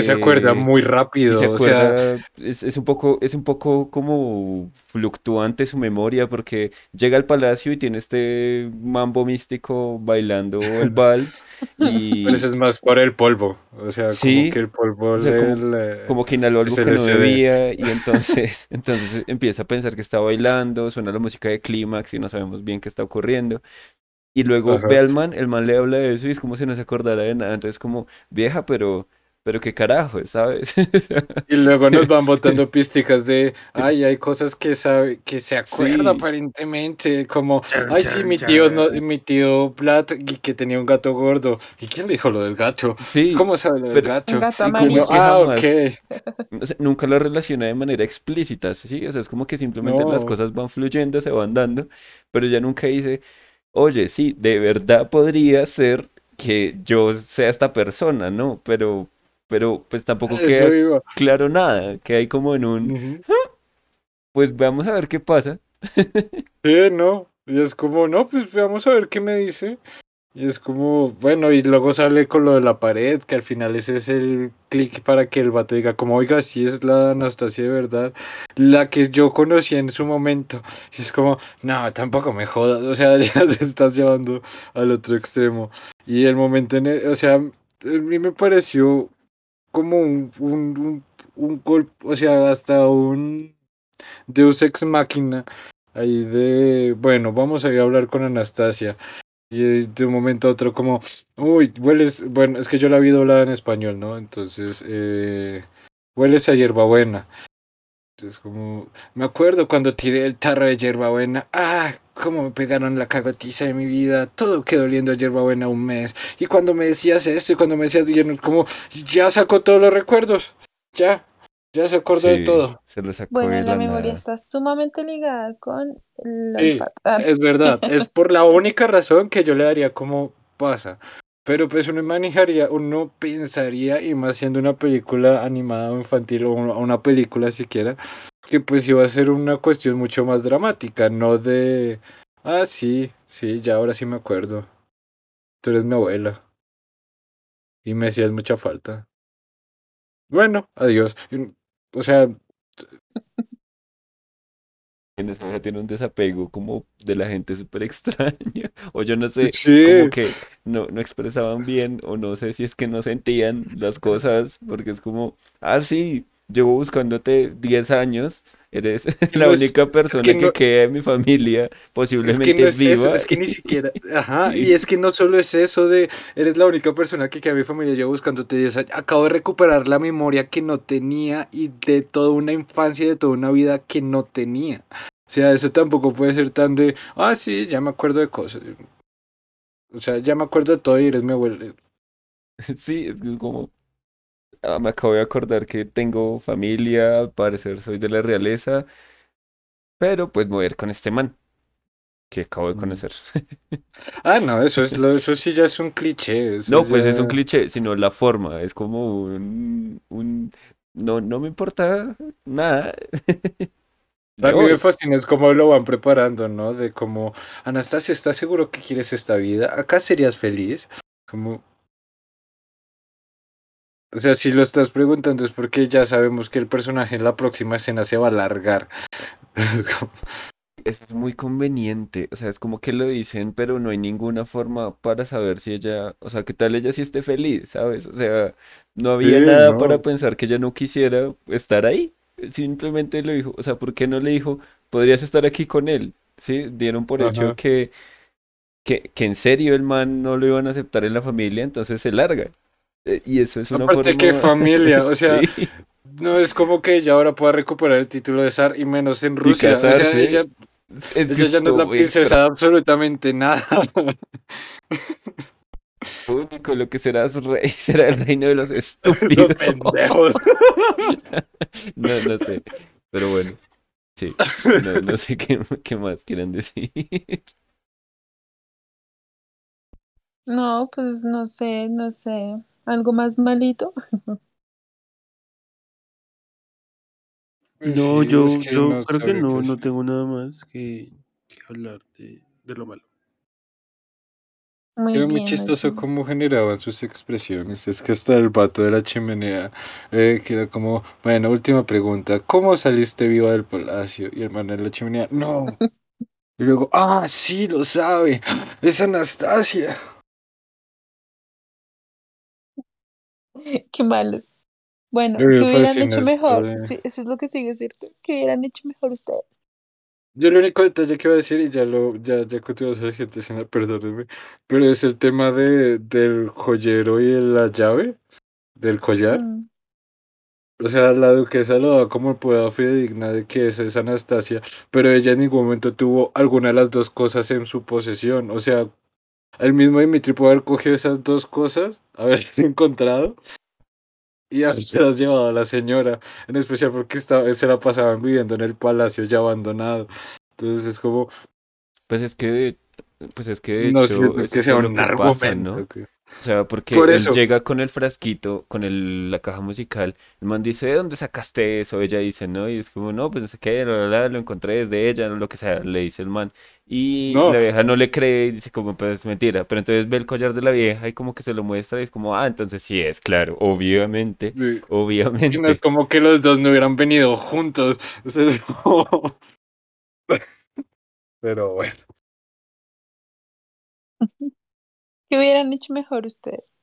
Se acuerda eh, muy rápido, se o sea, acuerda, es, es un poco, es un poco como fluctuante su memoria, porque llega al palacio y tiene este mambo místico bailando el vals y pero eso es más por el polvo, o sea, como Sí, que el polvo o sea, como- eh, como que inhaló algo que no debía y entonces, entonces empieza a pensar que está bailando, suena la música de clímax y no sabemos bien qué está ocurriendo. Y luego Ajá. ve al man, el man le habla de eso y es como si no se acordara de nada. Entonces como, vieja, pero, pero qué carajo, ¿sabes? Y luego nos van botando pisticas de, ay, hay cosas que sabe, que se acuerda Sí. aparentemente, como, Chan, ay, sí, mi tío, no, mi tío y que tenía un gato gordo. ¿Y quién le dijo lo del gato? Sí, ¿Cómo sabe lo del pero- gato? Un gato amarillo. es que ah, jamás- ok. o sea, nunca lo relaciona de manera explícita, ¿sí? O sea, es como que simplemente las No. cosas van fluyendo, se van dando, pero ella nunca dice, oye, sí, de verdad podría ser que yo sea esta persona, ¿no? Pero, pero pues tampoco Eso queda claro nada, que hay como en un, Ujú. pues vamos a ver qué pasa. Sí, no. Y es como, no, pues vamos a ver qué me dice. Y es como, bueno, y luego sale con lo de la pared, que al final ese es el clic para que el vato diga, como, oiga, si es la Anastasia de verdad, la que yo conocí en su momento. Y es como, no, tampoco me jodas, o sea, ya te estás llevando al otro extremo. Y el momento en el, o sea, a mí me pareció como un, un, un, un golpe, o sea, hasta un Deus Ex Máquina ahí de, bueno, vamos a ir a hablar con Anastasia. Y de un momento a otro como, uy, hueles, bueno, es que yo la vi doblada en español, ¿no? Entonces, eh, hueles a hierbabuena. Entonces como, me acuerdo cuando tiré el tarro de hierbabuena, ah, cómo me pegaron la cagotiza de mi vida, todo quedó oliendo a hierbabuena un mes. Y cuando me decías esto y cuando me decías, como, ya sacó todos los recuerdos, ya, ya se acordó de todo. se lo sacó Bueno, de la la memoria nada. está sumamente ligada con Sí, olfato. Ah, Es verdad, es por la única razón que yo le daría como pasa. Pero pues uno manejaría, uno pensaría, y más siendo una película animada o infantil o una película siquiera, que pues iba a ser una cuestión mucho más dramática, no de, ah, sí, sí, ya ahora sí me acuerdo. Tú eres mi abuela. Y me hacías mucha falta. Bueno, adiós. O sea, En esa tiene un desapego como de la gente súper extraña. O yo no sé, sí. como que no, no expresaban bien, o no sé si es que no sentían las cosas, porque es como, ah, sí, llevo buscándote 10 años, eres la no es- única persona que que, no- queda en mi familia, Es que posiblemente no es eso, es que ni siquiera, ajá, y es que no solo es eso de, eres la única persona que queda en mi familia yo buscándote 10 años, acabo de recuperar la memoria que no tenía y de toda una infancia y de toda una vida que no tenía. O sea, eso tampoco puede ser tan de, ah, sí, ya me acuerdo de cosas. O sea, ya me acuerdo de todo y eres mi abuelo. Sí, es como, ah, me acabo de acordar que tengo familia, al parecer soy de la realeza, pero pues me voy a ir con este man que acabo de Mm. conocer. Ah, no, eso es lo, eso sí ya es un cliché. eso No, pues es un cliché, sino la forma, es como un, un no, no me importa nada. A mí me voy. fascina es cómo lo van preparando, ¿no? De como, Anastasia, ¿estás seguro que quieres esta vida? ¿Acá serías feliz? Como... O sea, si lo estás preguntando es porque ya sabemos que el personaje en la próxima escena se va a alargar. Es muy conveniente, o sea, es como que lo dicen, pero no hay ninguna forma para saber si ella, o sea, qué tal ella sí esté feliz, ¿sabes? O sea, no había Sí, nada para pensar que ella no quisiera estar ahí. Simplemente lo dijo, o sea, ¿por qué no le dijo, podrías estar aquí con él? ¿Sí? Dieron por hecho que, que, que en serio el man no lo iban a aceptar en la familia, entonces se larga. Eh, Y eso es una Aparte que forma, familia, o sea, sí, no es como que ella ahora pueda recuperar el título de zar y menos en y Rusia. O sea, casarse. ella, Es que ella ya no es la princesa extraño. de absolutamente nada. Único, lo que será es rey, será el reino de los Los estúpidos. pendejos. No, no sé. Pero bueno, sí. No, no sé qué, qué más quieran decir. No, pues no sé, no sé. ¿Algo más malito? Pues No, sí, es yo, que yo no creo que no, no tengo nada más que, que hablar de, de lo malo. Muy Era muy bien, muy chistoso cómo generaban sus expresiones. Es que hasta el vato de la chimenea, eh, que era como, bueno, última pregunta, ¿cómo saliste viva del palacio? Y el man de la chimenea, no. Y luego, ah, sí, lo sabe, es Anastasia. Qué malos. Bueno, ¿qué hubieran hecho mejor? de- Sí, eso es lo que sigue, ¿cierto? ¿Qué hubieran hecho mejor ustedes? Yo el único detalle que iba a decir, y ya lo, ya, ya continuó la gente perdónenme, pero es el tema de, del joyero y la llave, del collar. Mm. O sea, la duquesa lo da como prueba fidedigna de que esa es Anastasia, pero ella en ningún momento tuvo alguna de las dos cosas en su posesión. O sea, el mismo Dimitri puede haber cogido esas dos cosas, haberlas encontrado y haberse las llevado a la señora, en especial porque estaba, se la pasaban viviendo en el palacio ya abandonado. Entonces es como, Pues es que, pues es que de no hecho, siento que sea un pasa, ¿no? argumento. O sea, porque Por él llega con el frasquito, con el, la caja musical. El man dice, ¿de dónde sacaste eso? Ella dice, ¿no? Y es como, no, pues no sé qué, la, la, la, lo encontré desde ella, no lo que sea, le dice el man. Y no, la vieja no le cree y dice, como, pues es mentira. Pero entonces ve el collar de la vieja y como que se lo muestra y es como, ah, entonces sí es, claro, obviamente, sí, y no es obviamente. como que los dos no hubieran venido juntos. O sea, es como- Pero bueno. ¿Qué hubieran hecho mejor ustedes?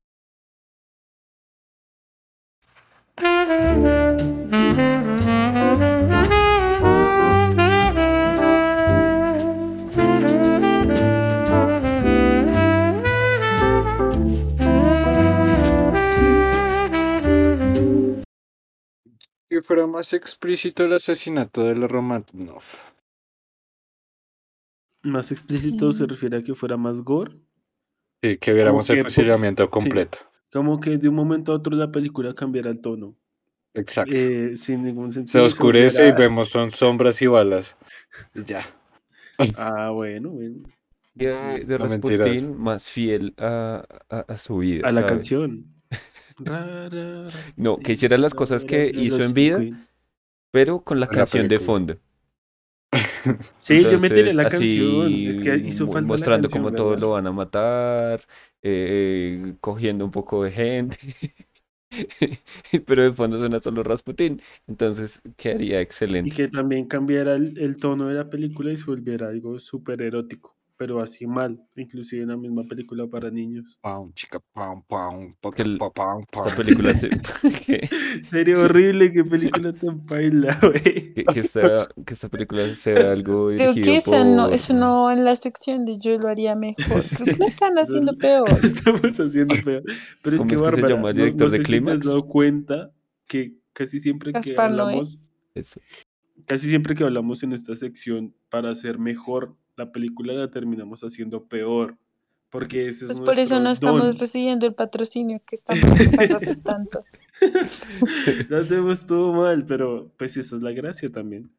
Que fuera más explícito el asesinato de la Romanov. Más explícito se refiere a que fuera más gore. Sí, que Como viéramos el que, fusilamiento sí, completo. como que de un momento a otro la película cambiara el tono. Exacto. eh, sin ningún Se sentido se oscurece y vemos son sombras y balas. Ya. Ah, bueno, bueno. Y de, de No mentiras. Rasputín más fiel a, a, a su vida, A la ¿sabes? canción. No, que hiciera las cosas que hizo en vida, pero con la canción de fondo. Sí, yo me tiré la canción. Es que hizo falta la mostrando canción, cómo todos lo van a matar, eh, cogiendo un poco de gente, pero de fondo suena solo Rasputín. Entonces, quedaría Y excelente. que también cambiara el, el tono de la película y se volviera algo súper erótico, pero así mal, inclusive en la misma película para niños. Pam, chica, pam, pam, pa, Que el- pa, pam, esta película se... que, Sería horrible, qué película tan paila, güey. que, que esta, que esta película sea algo Creo que esa no, eso no en la sección de yo lo haría mejor. Sí, Creo que lo están haciendo peor. estamos haciendo peor. Pero es ¿Cómo que, es que se Bárbara, no, director no de sé si te has dado cuenta que casi siempre que Noé. hablamos, Eso. casi siempre que hablamos en esta sección para hacer mejor la película la terminamos haciendo peor, porque ese es Pues por eso no estamos don. recibiendo el patrocinio que estamos hace tanto. Lo hacemos todo mal, pero pues esa es la gracia también.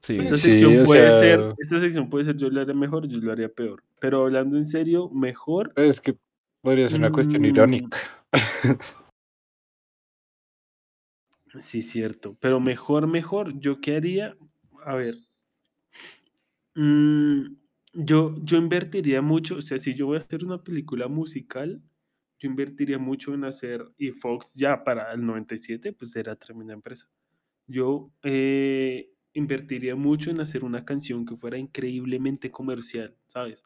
Sí, Esta Sí, sección o puede sea- ser, esta sección puede ser yo lo haría mejor, yo lo haría peor. Pero hablando en serio, mejor. Es que podría ser una cuestión Mm. irónica. Sí, cierto. Pero mejor, mejor, ¿yo qué haría? A ver. Mm, yo, yo invertiría mucho, o sea, si yo voy a hacer una película musical, yo invertiría mucho en hacer, y Fox ya para el 97, pues era tremenda empresa. Yo eh, invertiría mucho en hacer una canción que fuera increíblemente comercial, ¿sabes?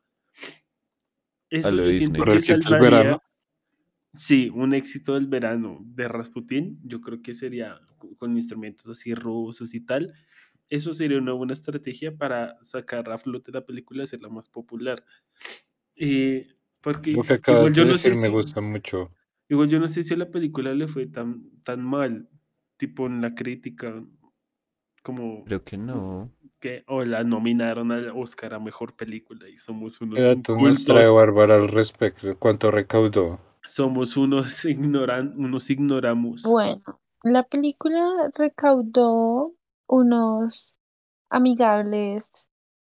Eso yo Disney. siento que salvaría. verano. Sí, un éxito del verano de Rasputín, yo creo que sería co- con instrumentos así rusos y tal. Eso sería una buena estrategia para sacar a flote la película y hacerla más popular. Eh, porque Lo que f- igual yo de no sé decir me si, gusta mucho. igual yo no sé si a la película le fue tan, tan mal, tipo en la crítica, como Creo que no. que, o la nominaron al Oscar a mejor película y somos unos ¿Qué datos nos trae Bárbara al respecto? ¿Cuánto recaudó? somos unos ignoran, unos ignoramos. Bueno, la película recaudó unos amigables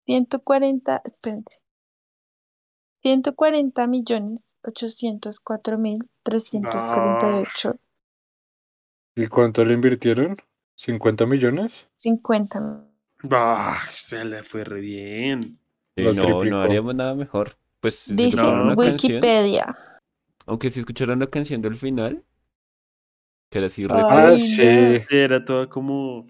140, espérate, 140 millones 804 mil 348 ¿Y cuánto le invirtieron? ¿50 millones? 50. Ah, se le fue re bien. Lo no, triplicó. no haríamos nada mejor. Pues Dice una canción, Wikipedia. aunque si escucharon la canción del final, que era así re- Ah, sí. Era toda como.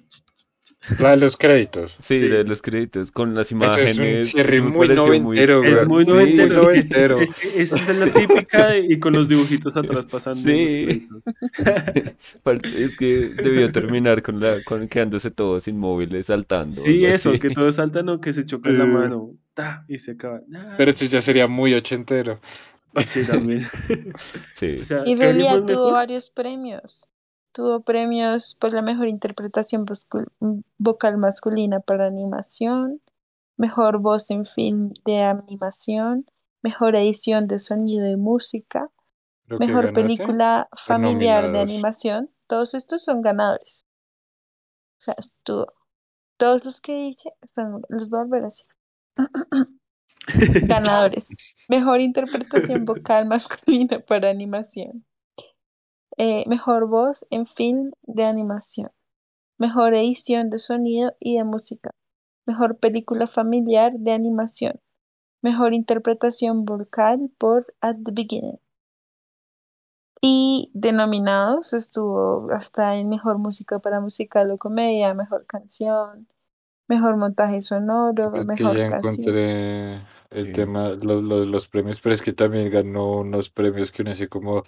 La de los créditos. Sí, Sí. de los créditos, con las Eso es un imágenes. cierre eso me muy noventero, Es muy Sí, noventero. es que- noventero. Es esa es la típica y con los dibujitos atrás pasando Sí. los Es que debió terminar con la con quedándose todos inmóviles saltando. Sí, eso, así. que todo saltan o que se chocan la mano. ta, y se acaba. Ah, Pero eso ya sería muy ochentero. Sí, también. Sí. O sea, Y en ¿qué haríamos realidad tuvo mejor? varios premios. Tuvo premios por la mejor interpretación vocal masculina para animación, mejor voz en film de animación, mejor edición de sonido y música, Creo mejor película familiar de animación. Todos estos son ganadores. O sea, estuvo. Todos los que dije, están, los voy a volver a decir. Ganadores. Mejor interpretación vocal masculina para animación. Eh, mejor voz en film de animación. Mejor edición de sonido y de música. Mejor película familiar de animación. Mejor interpretación vocal por At the Beginning. Y denominados estuvo hasta en mejor música para musical o comedia, mejor canción, mejor montaje sonoro, Es que mejor ya canción. encontré el Sí. tema, los, los, los premios, pero es que también ganó unos premios que uno así como,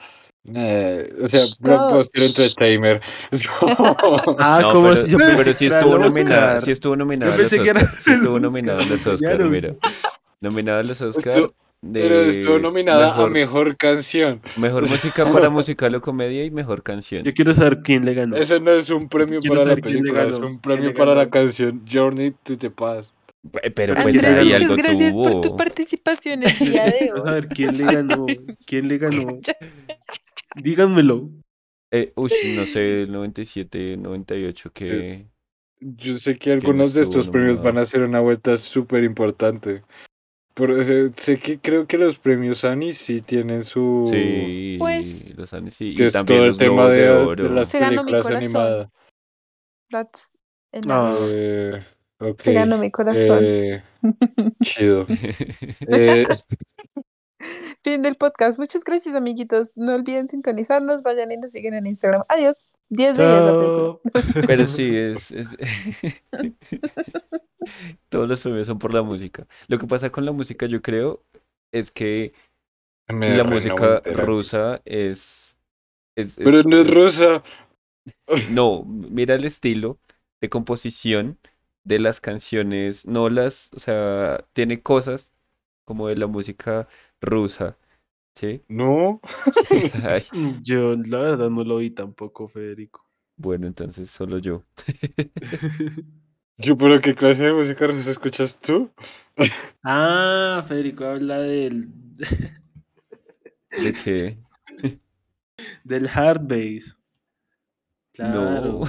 eh, o sea, Blockbuster shh. Entertainer. Es como- Ah, No, como pero, si yo pero sí estuvo nominada, sí estuvo nominada Yo a los pensé que era Oscar, sí estuvo nominada a los Oscar, claro. mira. Nominada a los Oscar Estuvo- de pero estuvo nominada mejor, a mejor canción. mejor música para musical o comedia y mejor canción. Yo quiero saber quién le ganó. Ese no es un premio Quiero para la saber quién le película, es ganó, un premio para la canción Journey to the Past. Eh, Pero pues ¿quién le ahí ganó? algo gracias por tu tuvo. participación el día de hoy. saber quién le ganó. ¿Quién le ganó? Díganmelo. Eh, uy, no sé, el 97, 98 que... Yo sé que algunos de estos premios van a ser una vuelta súper importante. Pero eh, sé que creo que los premios Annie sí tienen su... Sí, Pues, los años sí. que Y es también todo el tema de, de de las Se ganó mi películas corazón. animadas. That's enough. Eh, ok. Se ganó mi corazón. eh, chido. Fin del podcast. Muchas gracias, amiguitos. No olviden sintonizarnos. Vayan y nos siguen en Instagram. Adiós. 10 de 10 la película. Chao. Pero sí, es, es- Todos los premios son por la música. Lo que pasa con la música, yo creo, es que me la música rusa es... es- Pero es- no es es- rusa. No, mira el estilo de composición de las canciones, no las, o sea, tiene cosas como de la música rusa, ¿sí? No. Ay, Yo la verdad no lo vi tampoco, Federico. bueno, entonces solo yo. Yo, pero ¿qué clase de música rusa escuchas tú? ah, Federico habla del, De que del hard bass. Claro. no.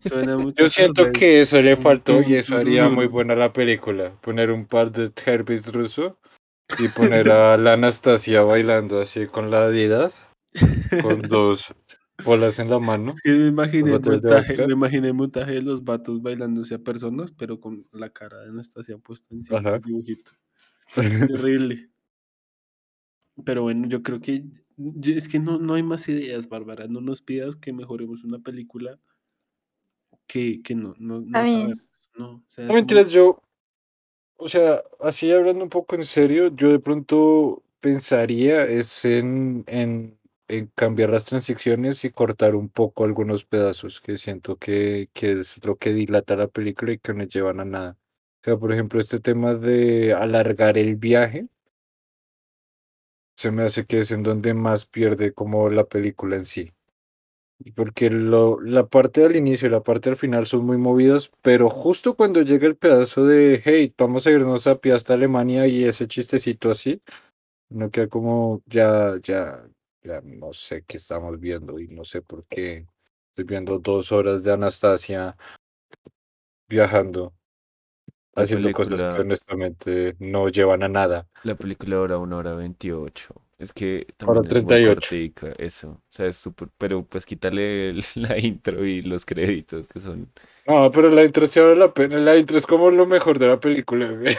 Suena mucho Yo siento que eso le faltó y eso haría muy buena la película. Poner un par de Herbis ruso y poner a la Anastasia bailando así con la Adidas. Con dos. bolas en la mano. Que me imaginé el montaje, me imaginé el montaje de los vatos bailándose a personas, pero con la cara de Anastasia puesta encima Ajá. del dibujito. Terrible. Pero bueno, yo creo que es que no, no hay más ideas, Bárbara. No nos pidas que mejoremos una película que, que no, no, no sabemos. No, o sea, No somos- mentiras, yo, o sea, así hablando un poco en serio, yo de pronto pensaría es en, en, en cambiar las transiciones y cortar un poco algunos pedazos que siento que, que es lo que dilata la película y que no llevan a nada. O sea, por ejemplo, este tema de alargar el viaje, se me hace que es en donde más pierde como la película en sí. Y Porque lo, la parte del inicio y la parte del final son muy movidas, pero justo cuando llega el pedazo de, hey, vamos a irnos a pie hasta Alemania y ese chistecito así, no queda como, ya, ya, ya no sé qué estamos viendo y no sé por qué estoy viendo dos horas de Anastasia viajando, La haciendo cosas que película- honestamente no llevan a nada. La película dura una hora 28. Es que también es muy 38. cortica, eso. O sea, es súper. Pero pues quítale el- la intro y los créditos que son. No, pero la intro sí vale la pena, la intro es como lo mejor de la película, güey.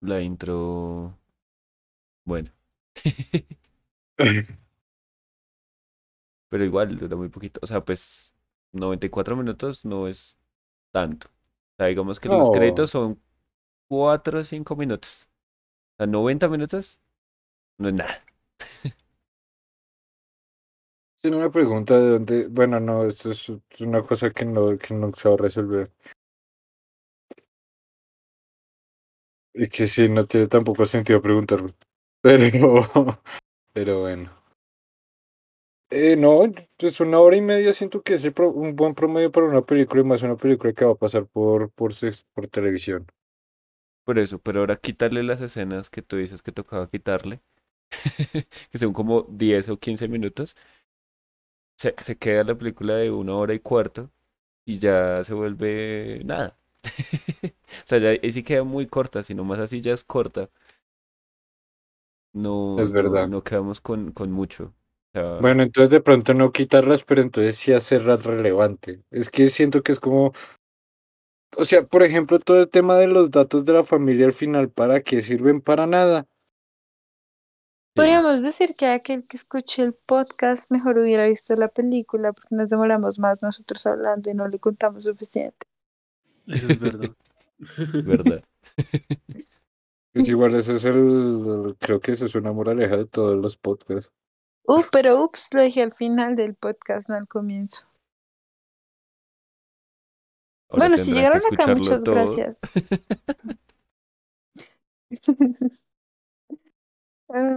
La intro. Bueno. Pero igual dura muy poquito. O sea, pues 94 minutos no es tanto. O sea, digamos que los créditos son 4 o 5 minutos. O sea, 90 minutos no es nada. Tiene una pregunta de dónde. Bueno, no, esto es es una cosa que no, que no se va a resolver. Y que sí, no tiene tampoco sentido preguntarlo. Pero, pero bueno. Eh, no, pues una hora y media siento que es el pro- un buen promedio para una película y más una película que va a pasar por, por, por televisión. Por eso, pero ahora quítale las escenas que tú dices que tocaba quitarle. que son como 10 o 15 minutos. Se, se queda la película de una hora y cuarto y ya se vuelve nada. o sea, ya ahí sí queda muy corta, si nomás así ya es corta. No, Es no- verdad. no, quedamos con, con mucho. O sea, Bueno, entonces de pronto no quitarlas, pero entonces sí hacerlas relevante. Es que siento que es como, o sea, por ejemplo, todo el tema de los datos de la familia al final, ¿para qué sirven? Para nada. Podríamos decir que aquel que escuche el podcast mejor hubiera visto la película porque nos demoramos más nosotros hablando y no le contamos suficiente. Eso es verdad. ¿verdad? Pues igual ese es el, creo que esa es una moraleja de todos los podcasts. Uh, pero ups, lo dije al final del podcast, no al comienzo. Ahora bueno, si llegaron acá, muchas todo. gracias.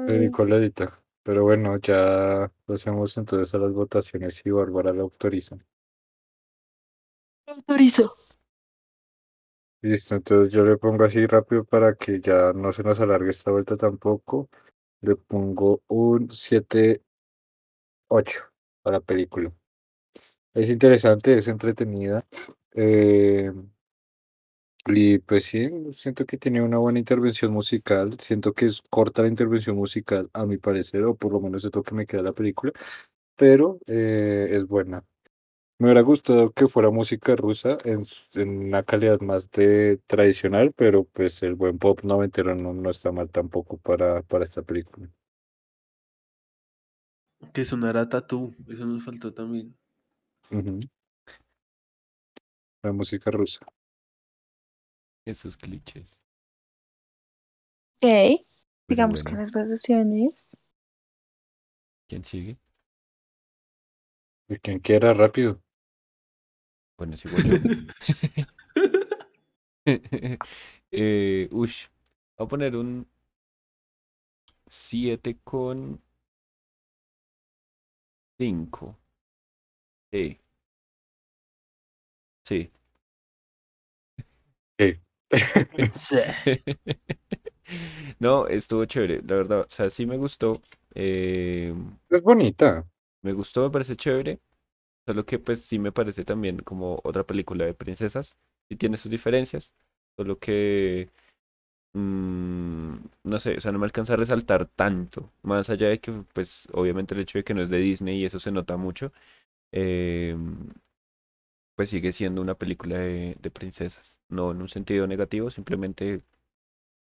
Federico lo edita. Pero bueno, ya pasemos entonces a las votaciones y Bárbara lo autoriza. autorizo. Listo, entonces yo le pongo así rápido para que ya no se nos alargue esta vuelta tampoco. Le pongo un 7-8 a la película. Es interesante, es entretenida. eh, y pues sí, siento que tiene una buena intervención musical. Siento que es corta la intervención musical, a mi parecer, o por lo menos es lo que me queda de la película. Pero eh, es buena. Me hubiera gustado que fuera música rusa en, s- en una calidad más de tradicional, pero pues el buen pop noventero no, no está mal tampoco para, para esta película. Que sonara Tatú, eso nos faltó también. Ujú. La música rusa. Esos clichés. Ok, Pero digamos que bueno, las votaciones. ¿quién sigue? Quien quiera, rápido. Bueno, sigo yo. eh, ush. Voy a poner un 7 con 5. Sí. Sí. Sí. Sí. No, estuvo chévere, la verdad. O sea, sí me gustó. eh, Es bonita. me gustó, me parece chévere. Solo que pues sí me parece también como otra película de princesas. Sí tiene sus diferencias. Solo que mm, no sé, o sea, no me alcanza a resaltar tanto. Más allá de que, pues, obviamente el hecho de que no es de Disney y eso se nota mucho, eh, pues sigue siendo una película de, de princesas. No en un sentido negativo, simplemente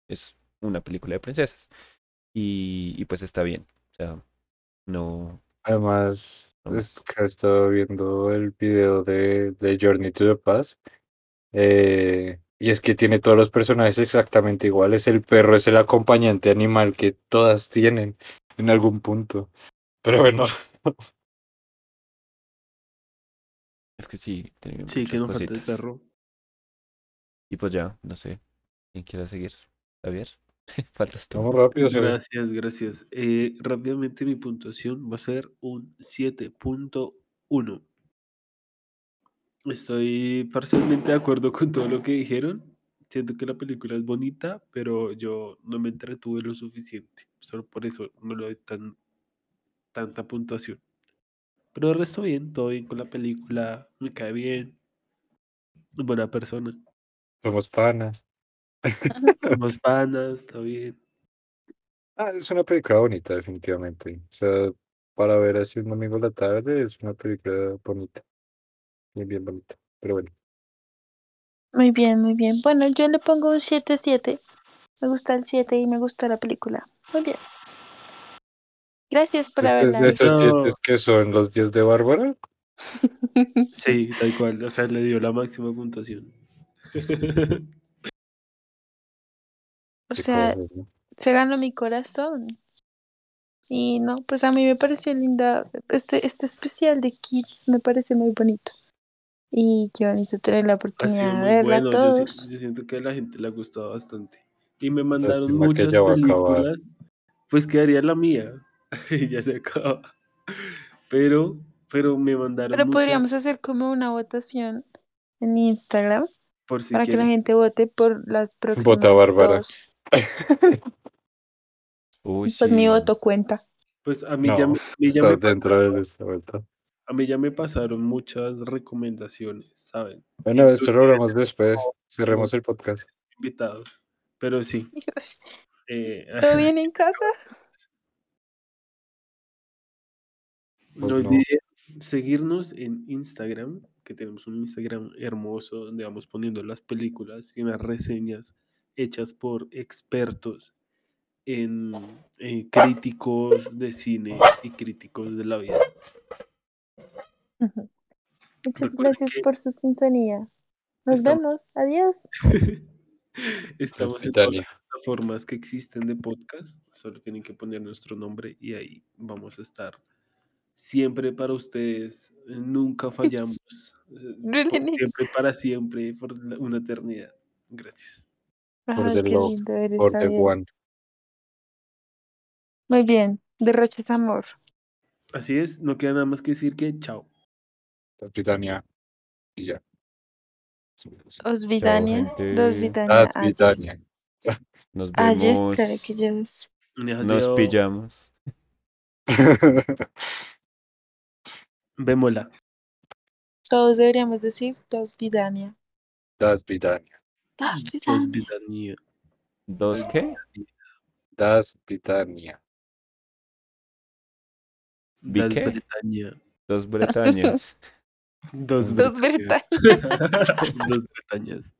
es una película de princesas. Y, y pues está bien. O sea, no, Además, no es que he estado viendo el video de, de Journey to the Past. eh, y es que tiene todos los personajes exactamente iguales. El perro es el acompañante animal que todas tienen en algún punto. Pero bueno, Es que sí, tiene Sí, que muchas no falta el cositas. perro. Y pues ya, no sé. ¿Quién quiera seguir? Javier, faltas tú. vamos rápido. Gracias, gracias. Eh, rápidamente mi puntuación va a ser un 7.1. Estoy parcialmente de acuerdo con todo lo que dijeron. Siento que la película es bonita, pero yo no me entretuve lo suficiente. Solo por eso no le doy tan, tanta puntuación. Pero el resto bien, todo bien con la película, me cae bien, es buena persona. Somos panas. Somos panas, está bien. Ah, es una película bonita, definitivamente. O sea, para ver así un domingo a la tarde, es una película bonita. Bien, bien bonita. Pero bueno, Muy bien, muy bien. Bueno, yo le pongo un 7-7. Me gusta el 7 y me gustó la película. Muy bien. Gracias por estos, haberla visto. estos Eso- siete que son los 10 de Bárbara. Sí, tal cual. O sea, le dio la máxima puntuación. O sea, ¿no? se ganó mi corazón. Y no, pues a mí me pareció linda. Este, este especial de Kids me parece muy bonito. Y qué bonito tener la oportunidad de verla bueno. Yo, si- todos. yo siento que a la gente le ha gustado bastante. Y me mandaron Lástima muchas películas. Pues quedaría la mía. Y ya se acaba. Pero, pero me mandaron Pero podríamos hacer como una votación en Instagram por si para que la gente vote por las Vota próximas Bárbara. dos. Uy, Pues mi voto cuenta. Pues a mí, ya, me- ya me estás dentro de esta vuelta. A mí ya me pasaron muchas recomendaciones, ¿saben? Bueno, esto lo hablamos después. Cerremos el podcast. invitados. Pero sí. eh, ¿Todo bien en casa? Pues no. olviden seguirnos en Instagram, que tenemos un Instagram hermoso donde vamos poniendo las películas y unas reseñas hechas por expertos en eh, críticos de cine y críticos de la vida. Ujú. Muchas Recuerden gracias que por su sintonía. Nos estamos- vemos. Adiós. Estamos en todas las plataformas que existen de podcast. Solo tienen que poner nuestro nombre y ahí vamos a estar siempre para ustedes. eh, Nunca fallamos. eh, Por siempre, para siempre, por una eternidad. Gracias. Ay, the love. eres, For the one. Muy bien. Derroches amor. Así es, no queda nada más que decir que chao. Hospitalia. Y ya. Os vidania. Dos vidania. Nos vemos. claro que lleves. Nos pillamos. Vémola. Todos deberíamos decir dos vidania. Das Vidania. Dos Dos vidania. Vidania. ¿Dos qué? Das Vidania. ¿Vi Das qué? Bretaña. Dos bretañas. Dos Dos Bretañas. Bretañas. Dos Bretañas.